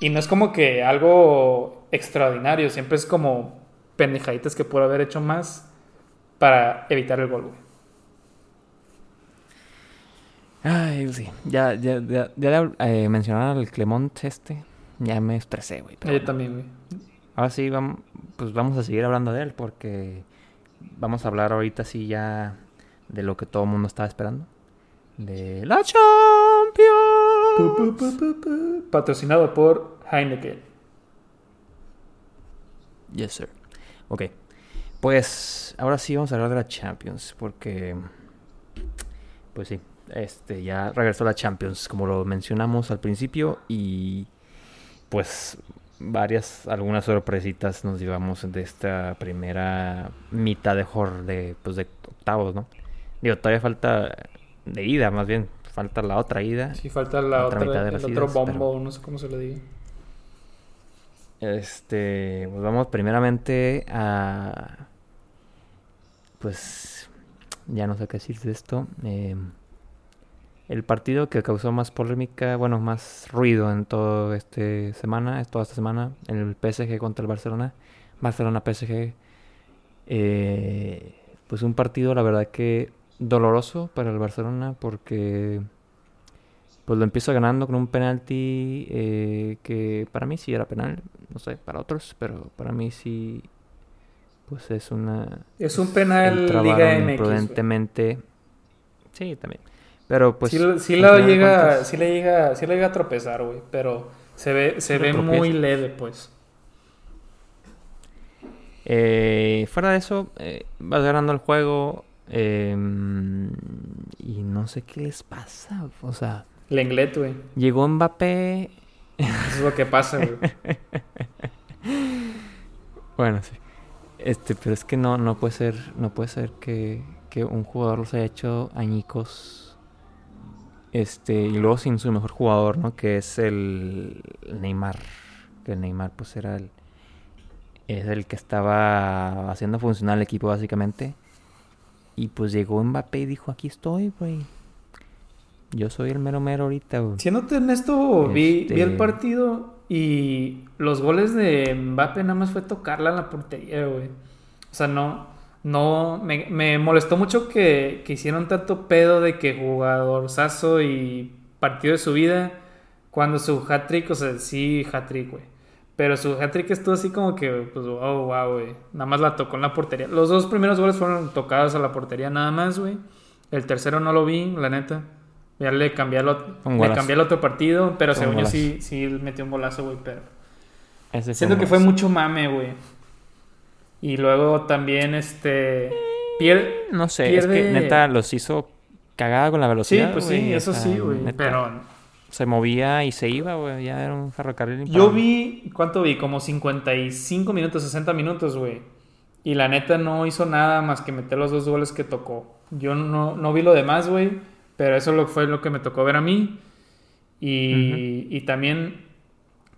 Y no es como que algo extraordinario, siempre es como pendejaditas que pudo haber hecho más para evitar el gol, güey. Ay, sí. Ya, ya, ya, ya eh, mencionar al Clemont este. Ya me estresé, güey. Yo bueno. también, güey. Ahora sí, vamos, pues vamos a seguir hablando de él porque vamos a hablar ahorita sí ya de lo que todo el mundo estaba esperando. De la Champions. Pu, pu, pu, pu, pu. Patrocinado por Heineken. Yes, sir. Ok. Pues ahora sí vamos a hablar de la Champions porque, pues sí, este ya regresó la Champions como lo mencionamos al principio y pues varias, algunas sorpresitas nos llevamos de esta primera mitad de, de, pues de octavos, ¿no? Digo, todavía falta de ida, más bien, falta la otra ida. Sí, falta la otra, mitad de el otro bombo, no sé cómo se le diga. Este, pues vamos primeramente a, pues, ya no sé qué decir de esto. Eh, el partido que causó más polémica, bueno, más ruido en toda esta semana, toda esta semana, el PSG contra el Barcelona, Barcelona PSG, eh, pues un partido, la verdad que doloroso para el Barcelona porque pues lo empiezo ganando con un penalti eh, que para mí sí era penal, no sé, para otros, pero para mí sí, pues es una... Es un penal Liga MX. Prudentemente. Sí, también. Pero pues... Sí, sí llega, sí le llega, sí le llega a tropezar, güey, pero se ve, se ve muy leve, pues. Eh, fuera de eso, eh, vas ganando el juego em, y no sé qué les pasa, o sea... Lenglet, güey. Llegó Mbappé... Eso es lo que pasa, güey. bueno, sí. Este, pero es que no, no puede ser, no puede ser que, que un jugador los haya hecho añicos este, y luego sin su mejor jugador, ¿no? Que es el Neymar. Que el Neymar, pues era el. Es el que estaba haciendo funcionar el equipo, básicamente. Y pues llegó Mbappé y dijo: Aquí estoy, güey. Yo soy el mero mero ahorita, güey. Siéndote en esto, vi, vi el este partido y los goles de Mbappé nada más fue tocarla en la portería, güey. O sea, no no, me, molestó mucho que, hicieron tanto pedo de que jugador saso y partido de su vida, cuando su hat-trick, o sea, sí, hat-trick, güey. Pero su hat-trick estuvo así como que, pues, wow, wow, güey. Nada más la tocó en la portería. Los dos primeros goles fueron tocados a la portería nada más, güey. El tercero no lo vi, la neta. Ya le cambié al otro, le cambié el otro partido, pero según yo sí, sí metió un golazo, güey, pero... Siento que fue mucho mame, güey. Y luego también, este. Pierde. No sé, es que neta los hizo cagada con la velocidad. Sí, pues sí, eso sí, güey. Pero. Se movía y se iba, güey. Ya era un ferrocarril. Yo vi. ¿Cuánto vi? Como 55 minutos, 60 minutos, güey. Y la neta no hizo nada más que meter los dos goles que tocó. Yo no, no vi lo demás, güey. Pero eso lo, fue lo que me tocó ver a mí. Y, y también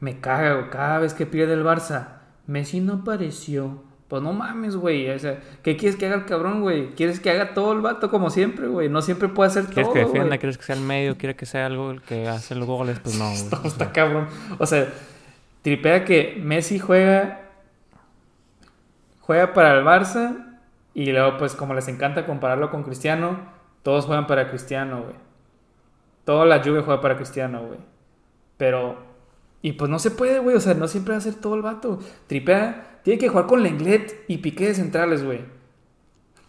me caga, Cada vez que pierde el Barça, Messi no apareció. Pues no mames, güey. O sea, ¿qué quieres que haga el cabrón, güey? ¿Quieres que haga todo el vato como siempre, güey? No siempre puede hacer todo. ¿Quieres que defienda? ¿Quieres que sea el medio? ¿Quieres que sea algo el que hace los goles? Pues no, Está, está cabrón. O sea, tripea que Messi juega. Juega para el Barça. Y luego, pues, como les encanta compararlo con Cristiano, todos juegan para Cristiano, güey. Toda la lluvia juega para Cristiano, güey. Pero. Y pues no se puede, güey. O sea, no siempre va a ser todo el vato. Tripea tiene que jugar con Lenglet y Piqué de centrales, güey.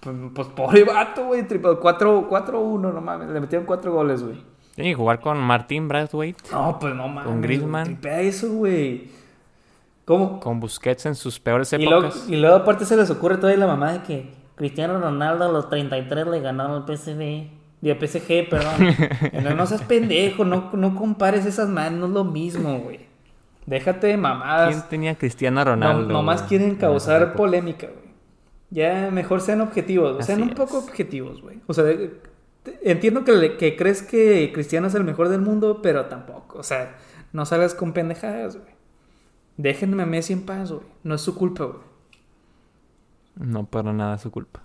Pues, pues, pobre vato, güey. 4-1, no mames. Le metieron 4 goles, güey. Tiene que jugar con Martín Braithwaite. No, pues no mames. Con Griezmann. Tripea eso, güey. ¿Cómo? Con Busquets en sus peores épocas. Y luego, aparte se les ocurre todavía la mamá de que Cristiano Ronaldo a los 33 le ganaron al PSV. De PSG, perdón. no, seas pendejo, no, no compares esas manos, no es lo mismo, güey. Déjate de mamadas. ¿Quién tenía Cristiano Ronaldo? No, nomás quieren causar polémica, güey. Ya mejor sean objetivos. sean un poco objetivos, güey. O sea, entiendo que, que crees que Cristiano es el mejor del mundo, pero tampoco. O sea, no salgas con pendejadas, güey. Déjenme a Messi en paz, güey. No es su culpa, güey. No, para nada es su culpa.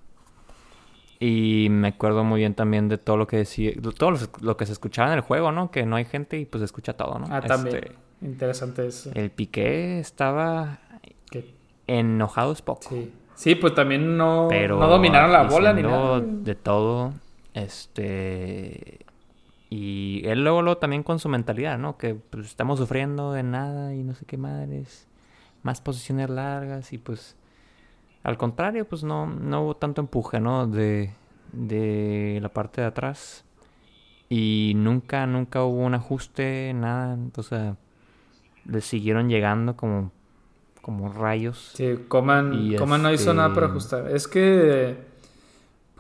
Y me acuerdo muy bien también de todo lo que decía, todo lo, que se escuchaba en el juego, ¿no? Que no hay gente y pues se escucha todo, ¿no? Ah, también. Este, Interesante eso. El Piqué estaba enojado es poco. Sí. sí, pues también no, no dominaron la bola ni nada. De todo. Este. Y él luego, también con su mentalidad, ¿no? Que pues, estamos sufriendo de nada y no sé qué madres. Más posiciones largas y pues. Al contrario, pues no, no hubo tanto empuje, ¿no? De, de la parte de atrás. Y nunca, nunca hubo un ajuste, nada. Entonces le siguieron llegando como, como rayos. Sí, Coman, no hizo nada para este ajustar. Es que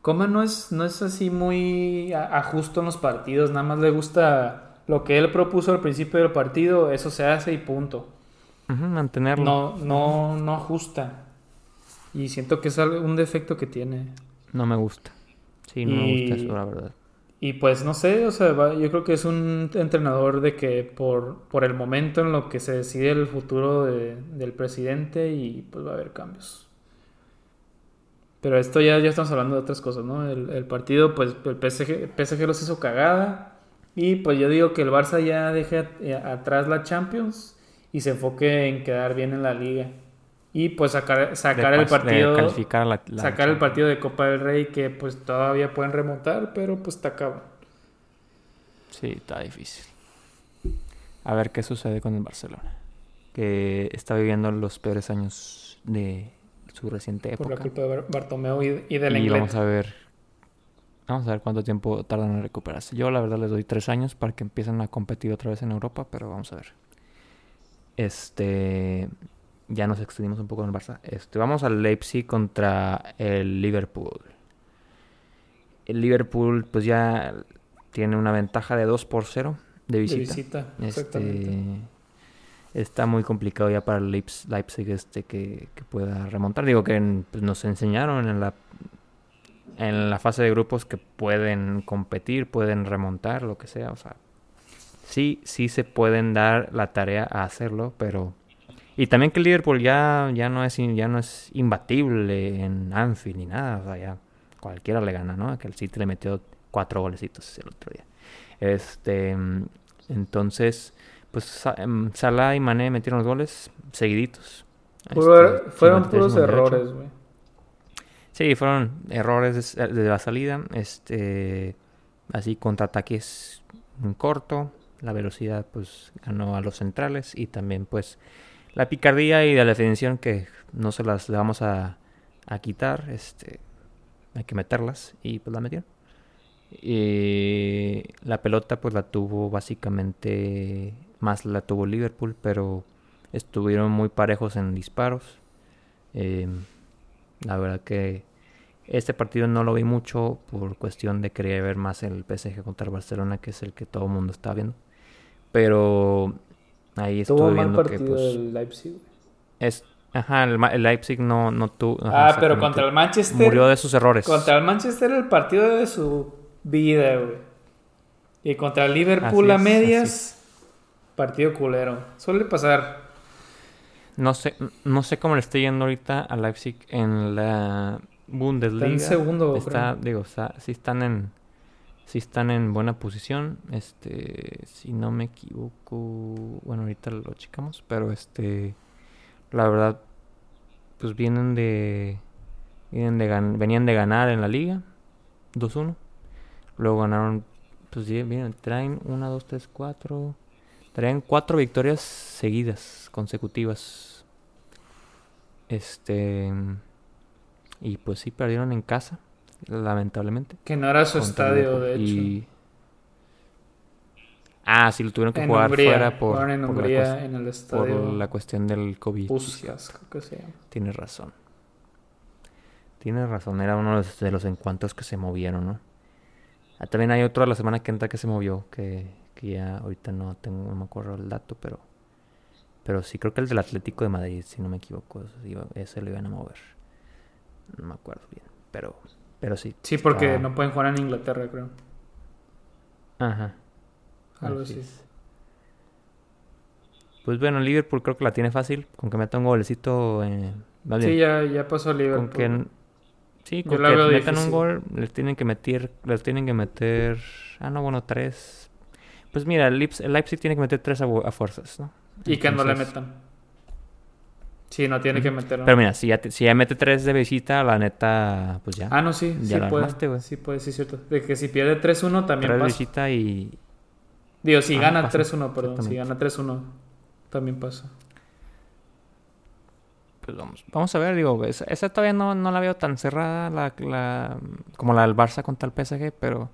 Coman no es, no es así muy ajusto en los partidos, nada más le gusta lo que él propuso al principio del partido, eso se hace y punto. mantenerlo. No, no, no ajusta. Y siento que es un defecto que tiene. No me gusta. Sí, no me gusta eso, la verdad. Y pues no sé, o sea, yo creo que es un entrenador de que por, por el momento en lo que se decide el futuro del presidente y pues va a haber cambios. Pero esto ya, ya estamos hablando de otras cosas, ¿no? El, partido, pues el PSG, PSG los hizo cagada. Y pues yo digo que el Barça ya deje atrás la Champions y se enfoque en quedar bien en la liga. Y pues sacar, sacar el partido. sacar el partido de Copa del Rey que pues todavía pueden remontar, pero pues está acaba. Sí, está difícil. A ver qué sucede con el Barcelona. Que está viviendo los peores años de su reciente época. Por la culpa de Bartomeu y, y del Y vamos a ver. Vamos a ver cuánto tiempo tardan en recuperarse. Yo la verdad les doy tres años para que empiecen a competir otra vez en Europa, pero vamos a ver. Este ya nos extendimos un poco en el Barça. Este, vamos al Leipzig contra el Liverpool. El Liverpool pues ya tiene una ventaja de 2 por 0 de visita. De visita, este, está muy complicado ya para el Leipzig este que, pueda remontar. Digo que pues, nos enseñaron en la en la fase de grupos que pueden competir, pueden remontar, lo que sea, o sea, sí, sí se pueden dar la tarea a hacerlo, pero y también que el Liverpool ya, ya, no es, ya no es imbatible en Anfield ni nada. O sea, ya cualquiera le gana, ¿no? Que el City le metió cuatro golecitos el otro día. Este, entonces, pues em, Salah y Mané metieron los goles seguiditos. Este, fueron puros errores, güey. Sí, fueron errores desde la salida. Este, así contraataques en corto. La velocidad, pues, ganó a los centrales. Y también, pues, la picardía y la definición que no se las vamos a, a quitar, este, hay que meterlas y pues la metieron. Y la pelota pues la tuvo básicamente más la tuvo Liverpool, pero estuvieron muy parejos en disparos. Em, la verdad que este partido no lo vi mucho por cuestión de querer ver más el PSG contra el Barcelona, que es el que todo el mundo está viendo. Pero Ahí estuve viendo que pues el Leipzig. Es ajá, el, Leipzig no no tuvo Ah, pero contra el Manchester murió de sus errores. Contra el Manchester el partido de su vida, güey. Y contra el Liverpool a medias partido culero. Suele pasar. No sé no sé cómo le estoy yendo ahorita a Leipzig en la Bundesliga. Está en segundo, está, digo, está, sí están en si están en buena posición. Este, si no me equivoco, bueno, ahorita lo checamos, pero este, la verdad, pues vienen de, vienen de venían de ganar en la liga, 2-1. Luego ganaron, pues vienen, traen 1, 2, 3, 4, traen cuatro victorias seguidas, consecutivas. Este, y pues sí, perdieron en casa lamentablemente. Que no era su estadio, de hecho. Ah, sí, lo tuvieron que jugar fuera por, en Hungría, en el estadio. por la cuestión del COVID. Puskas, creo que se llama. Tienes razón. Tienes razón, era uno de los encuentros que se movieron, ¿no? Ah, también hay otro de la semana que entra que se movió, que, que ya ahorita no tengo, no me acuerdo el dato, pero pero sí creo que el del Atlético de Madrid, si no me equivoco, ese lo iban a mover. No me acuerdo bien, pero pero sí. Sí, porque no pueden jugar en Inglaterra, creo. Ajá. Algo así. Pues bueno, Liverpool creo que la tiene fácil. Con que meta un golecito. Eh, sí, ya, ya pasó Liverpool. Con que, sí, con que metan un gol, les tienen que meter. Les tienen que meter. Ah, no, bueno, tres. Pues mira, el Leipzig, tiene que meter tres a, fuerzas, ¿no? Y que no le metan. Sí, no tiene que meter. Pero mira, si ya, si ya mete tres de visita, la neta, pues ya. Ah, no, sí, sí puede. sí puede, sí, cierto. De que si pierde 3-1 también tres de visita y. Digo, si ah, gana 3-1, perdón. Si gana 3-1, también pasa. Pues vamos, vamos a ver, digo, esa, esa todavía no, no, la veo tan cerrada la, la, como la del Barça contra el PSG, pero.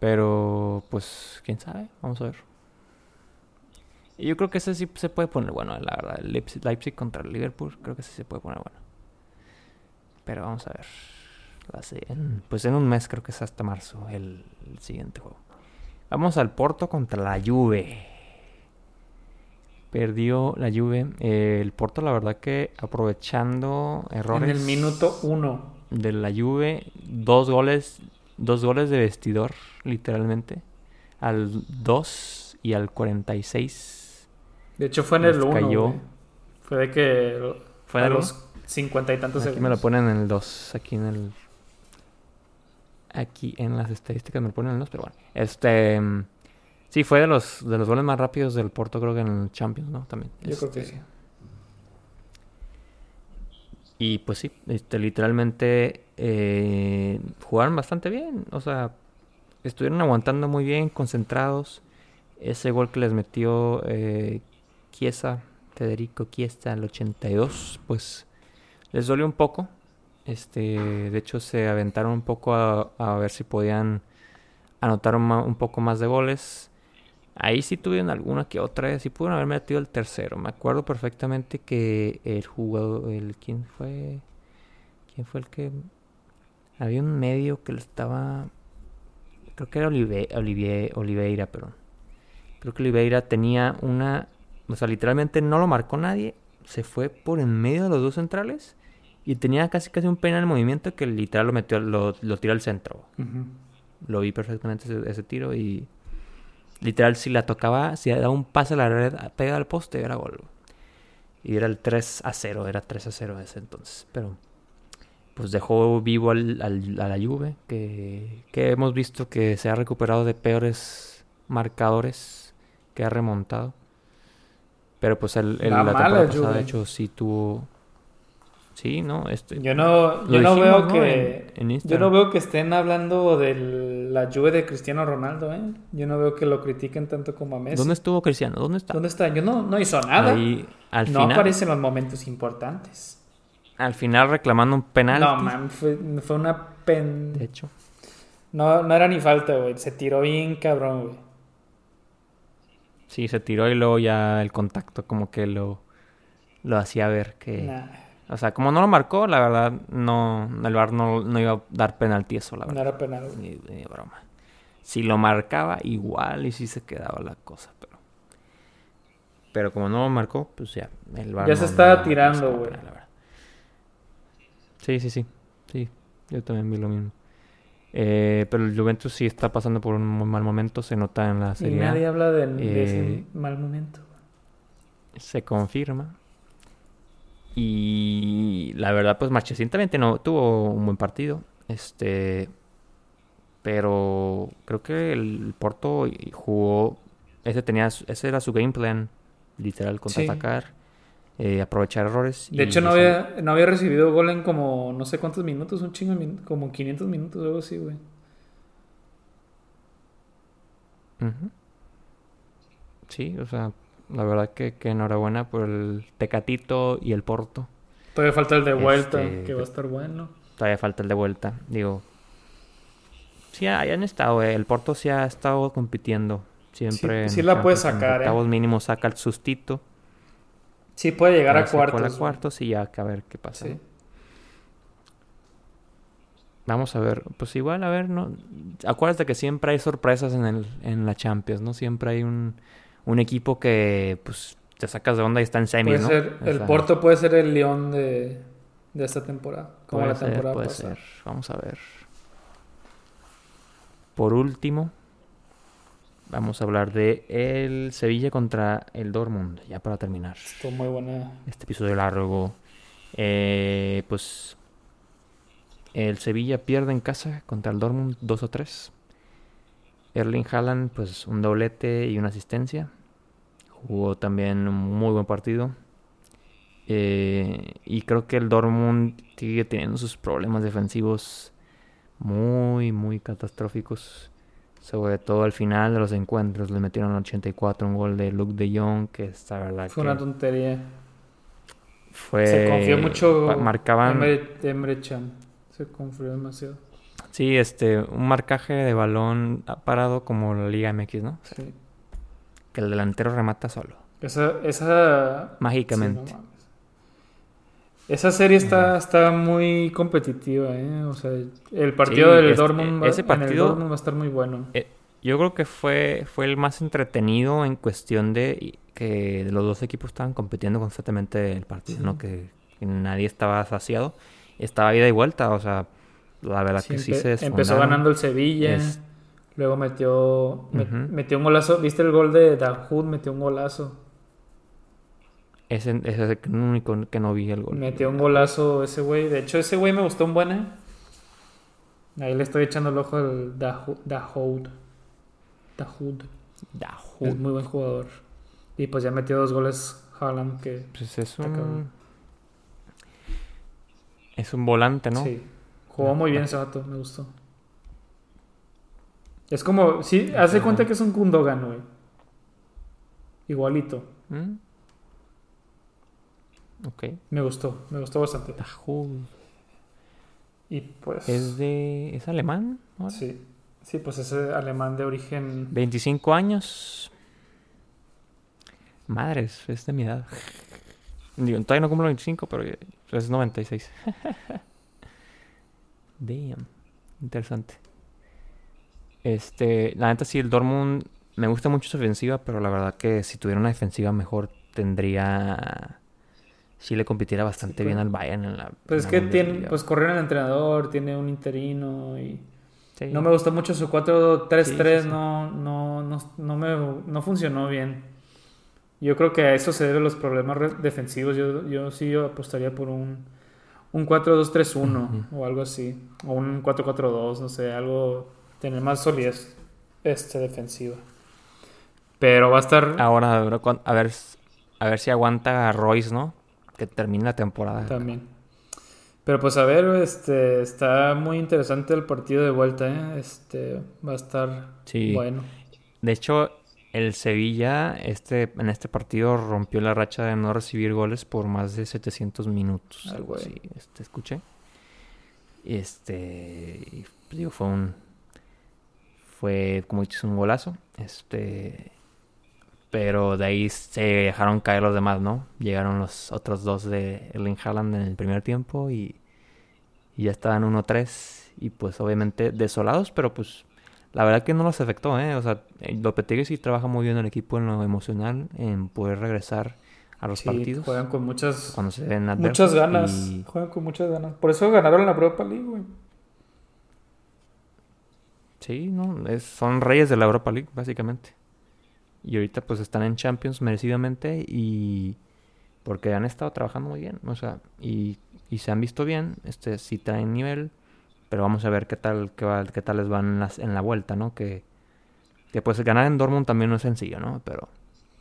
Pero, pues, quién sabe, vamos a ver. Y yo creo que ese sí se puede poner bueno, la verdad. Leipzig, Leipzig contra Liverpool, creo que sí se puede poner bueno. Pero vamos a ver. pues en un mes creo que es hasta marzo el, siguiente juego. Vamos al Porto contra la Juve. Perdió la Juve. Eh, el Porto, la verdad que aprovechando errores. En el minuto uno. De la Juve, dos goles, dos goles de vestidor, literalmente. Al 2 y al 46. De hecho, fue en el 1. Fue de que. Fue de los cincuenta y tantos Aquí me lo ponen en el 2. Aquí en el. Aquí en las estadísticas me lo ponen en el 2, pero bueno. Este. Sí, fue de los, de los goles más rápidos del Porto, creo que en el Champions, ¿no? También. Yo creo que sí. Y pues sí, este, literalmente eh, jugaron bastante bien. O sea, estuvieron aguantando muy bien, concentrados. Ese gol que les metió eh, Chiesa, Federico Chiesa, al 82, pues les dolió un poco. Este, de hecho, se aventaron un poco a, a ver si podían anotar un poco más de goles. Ahí sí tuvieron alguna que otra, sí pudieron haber metido el tercero. Me acuerdo perfectamente que el jugador, el quién fue, quién fue el que había un medio que le estaba, creo que era Oliveira, pero creo que Oliveira tenía una, o sea, literalmente no lo marcó nadie, se fue por en medio de los dos centrales y tenía casi casi un pena en el movimiento que literal lo metió, lo, tiró al centro. Lo vi perfectamente ese tiro y Literal, si la tocaba, si daba un pase a la red, pega al poste, era gol. Y era el 3 a 0, era 3 a 0 ese entonces. Pero pues dejó vivo al, a la Juve, que, que hemos visto que se ha recuperado de peores marcadores, que ha remontado. Pero pues el, el la, la temporada pasada, de hecho, sí tuvo Sí, no, este, yo no, yo no veo que yo no veo que estén hablando de la lluvia de Cristiano Ronaldo, ¿eh? Yo no veo que lo critiquen tanto como a Messi. ¿Dónde estuvo Cristiano? ¿Dónde está? ¿Dónde está? Yo no, no hizo nada. al no aparece en los momentos importantes. Al final reclamando un penal. No, man, fue, fue una pen. De hecho. No, no era ni falta, güey. Se tiró bien cabrón, güey. Sí, se tiró y luego ya el contacto como que lo, lo hacía ver que. O sea, como no lo marcó, la verdad, no, el VAR no, iba a dar penalti eso, la verdad. No era penal. Ni, broma. Si lo marcaba, igual y sí se quedaba la cosa, pero... Pero como no lo marcó, pues ya, el VAR Ya se estaba tirando, güey. Sí, sí, sí. Sí, yo también vi lo mismo. Eh, pero el Juventus sí está pasando por un mal momento, se nota en la serie. Y nadie habla de, de ese eh, mal momento. Se confirma. Y la verdad, pues Marchesín también no, tuvo un buen partido. Este. Pero creo que el Porto jugó. Ese tenía ese era su game plan. Literal, contraatacar. Eh, aprovechar errores. De hecho, no había, no había recibido gol en como no sé cuántos minutos, un chingo, como 500 minutos, algo así, güey. Sí, o sea, la verdad que, que, enhorabuena por el Tecatito y el Porto. Todavía falta el de vuelta, este, que va a estar bueno. Todavía falta el de vuelta. Digo, sí, hayan estado. Eh. El Porto sí ha estado compitiendo. Siempre. Sí, la puede sacar. En eh. mínimo saca el sustito. Sí, puede llegar a cuartos. A cuartos y ya, a ver qué pasa. Sí. Vamos a ver, pues igual, a ver, ¿no? Acuérdate que siempre hay sorpresas en, el, en la Champions, ¿no? Siempre hay un, un equipo que pues te sacas de onda y está en semis, ¿no? el Porto puede ser el León de, de esta temporada, como la temporada puede Ser. Vamos a ver. Por último, vamos a hablar de el Sevilla contra el Dortmund, ya para terminar. Estuvo muy buena. Este episodio largo. Eh, pues el Sevilla pierde en casa contra el Dortmund 2 o 3. Erling Haaland, pues un doblete y una asistencia. Jugó también un muy buen partido. Eh, y creo que el Dortmund sigue teniendo sus problemas defensivos muy, muy catastróficos. Sobre todo al final de los encuentros. Le metieron 84 un gol de Luke de Jong, que está verdad Fue una tontería. Fue... Se confió mucho marcaban... Emre, Chan. Se confió demasiado. Sí, este, un marcaje de balón parado como la Liga MX, ¿no? Sí el delantero remata solo. Esa, esa... Mágicamente. Esa serie está, está muy competitiva, ¿eh? O sea, el partido del este, Dortmund, ese partido, va a estar muy bueno. Eh, yo creo que fue, fue el más entretenido en cuestión de que los dos equipos estaban compitiendo constantemente el partido, ¿no? Que, que nadie estaba saciado. Estaba ida y vuelta, o sea, la verdad que sí se Empezó ganando el Sevilla. Es- Luego metió, metió un golazo. ¿Viste el gol de Dahoud? Metió un golazo. Ese, ese es el único que no vi el gol. Metió un golazo ese güey. De hecho, ese güey me gustó un buen. ¿eh? Ahí le estoy echando el ojo al Dahoud. Dahoud. Dahoud. Es muy buen jugador. Y pues ya metió dos goles Haaland que... Pues es un... Es un volante, ¿no? Sí. Jugó muy bien ese vato, me gustó. Es como, sí, haz de cuenta que es un Gundogan, güey. Igualito. ¿Mm? Ok. Me gustó, me gustó bastante. Y pues... ¿Es de... ¿Es alemán? ahora? Sí, sí, pues ese alemán de origen... 25 años. Madres, es de mi edad. Digo, todavía no cumplo 25, pero es 96. Damn. Interesante. Este, la neta sí, el Dortmund me gusta mucho su ofensiva, pero la verdad que si tuviera una defensiva mejor tendría... Sí le compitiera bastante Sí, bien al Bayern en la... Pues es en que la tiene, Bundesliga. pues correr el entrenador, tiene un interino y... Sí. No me gustó mucho su 4-3-3, Sí. No, no, no, no, me, no funcionó bien. Yo creo que a eso se deben los problemas defensivos. Yo, yo sí yo apostaría por un, un 4-2-3-1 o algo así. O un 4-4-2, no sé, algo... Tener más solidez este, defensiva. Pero va a estar Ahora, a ver, a ver si aguanta a Royce, ¿no? Que termine la temporada. también. Pero pues a ver, este, está muy interesante el partido de vuelta, ¿eh? Este, va a estar Sí. bueno. De hecho, el Sevilla este, en este partido rompió la racha de no recibir goles por más de 700 minutos. Algo güey. así, este, escuché. Este, pues, digo, fue un, fue como dices, un golazo. Este, pero de ahí se dejaron caer los demás, ¿no? Llegaron los otros dos de Erling Haaland en el primer tiempo y, y ya estaban 1-3 y pues obviamente desolados, pero pues la verdad que no los afectó, ¿eh? O sea, eh, Lopetegui sí trabaja muy bien el equipo en lo emocional, en poder regresar a los Sí, partidos juegan con muchas, cuando se ven muchas ganas. y- Juegan con muchas ganas. Por eso ganaron la Europa League, güey. Sí, ¿no? Es- son reyes de la Europa League, básicamente. Y ahorita pues están en Champions merecidamente y porque han estado trabajando muy bien, o sea, y, y se han visto bien, este sí traen nivel, pero vamos a ver qué tal qué, va- qué tal les van en, las- en la vuelta, ¿no? Que, que pues ganar en Dortmund también no es sencillo, ¿no? Pero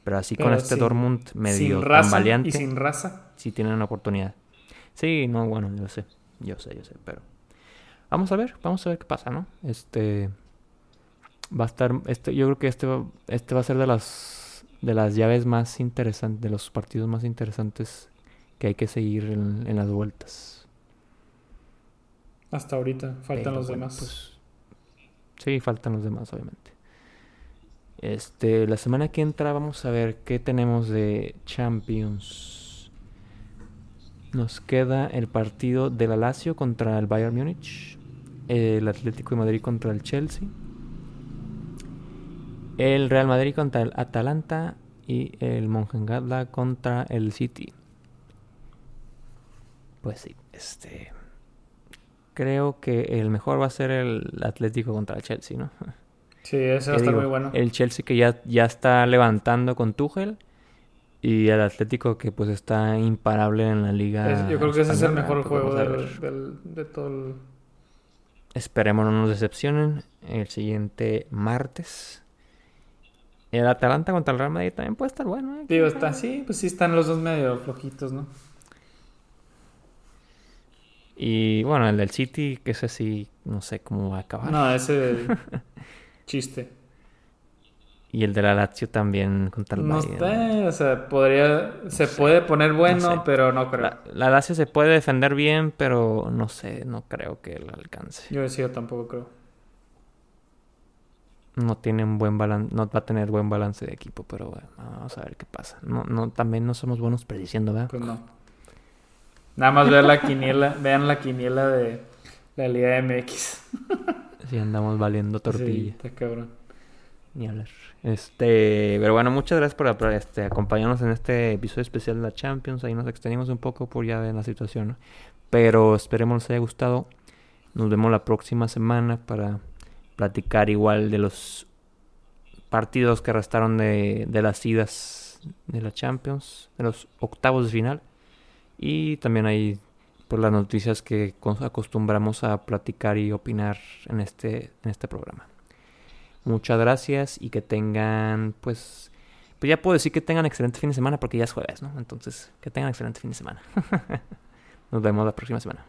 pero así con este sin- Dortmund medio sin raza valiente, y sin raza. sí tienen una oportunidad. Sí, no, bueno, yo sé, yo sé, yo sé, pero vamos a ver, vamos a ver qué pasa, ¿no? Este va a estar, este, yo creo que este va, este va a ser de las de las llaves más interesantes, de los partidos más interesantes que hay que seguir en, en las vueltas. Hasta ahorita. Faltan Pero los bueno, demás. pues, sí, faltan los demás, obviamente. Este, la semana que entra vamos a ver qué tenemos de Champions. Nos queda el partido del Lazio contra el Bayern Múnich, el Atlético de Madrid contra el Chelsea, el Real Madrid contra el Atalanta y el Mönchengladbach contra el City. Pues sí, este creo que el mejor va a ser el Atlético contra el Chelsea, ¿no? sí, ese va a ¿Qué estar digo? muy bueno. El Chelsea que ya, ya está levantando con Tuchel y el Atlético que pues está imparable en la liga. Es- yo creo que ese es el mejor juego del- de todo el... Esperemos no nos decepcionen el siguiente martes. El Atalanta contra el Real Madrid también puede estar bueno. ¿eh? Digo, está así, pues sí están los dos medio flojitos, ¿no? Y bueno, el del City, que ese sí, no sé cómo va a acabar. No, ese chiste. Y el de la Lazio también contra el No Bayern. está, o sea, podría, se sé, puede poner bueno, sé. pero no creo. La, la Lazio se puede defender bien, pero no sé, no creo que lo alcance. Yo decía, tampoco creo. No tiene un buen balance, no va a tener buen balance de equipo, pero bueno, vamos a ver qué pasa. No, no, también no somos buenos prediciendo, ¿verdad? Pues no. Nada más vean la quiniela, vean la quiniela de la Liga MX. Si andamos valiendo Sí, tortilla. está cabrón. Ni hablar. Este, pero bueno, muchas gracias por este, acompañarnos en este episodio especial de la Champions. Ahí nos extendimos un poco por ya ver la situación, ¿no? Pero esperemos les haya gustado. Nos vemos la próxima semana para platicar igual de los partidos que restaron de, de las idas de la Champions, de los octavos de final. Y también hay por las noticias que acostumbramos a platicar y opinar en este, en este programa. Muchas gracias y que tengan, pues, pues ya puedo decir que tengan excelente fin de semana porque ya es jueves, ¿no? Entonces, que tengan excelente fin de semana. Nos vemos la próxima semana.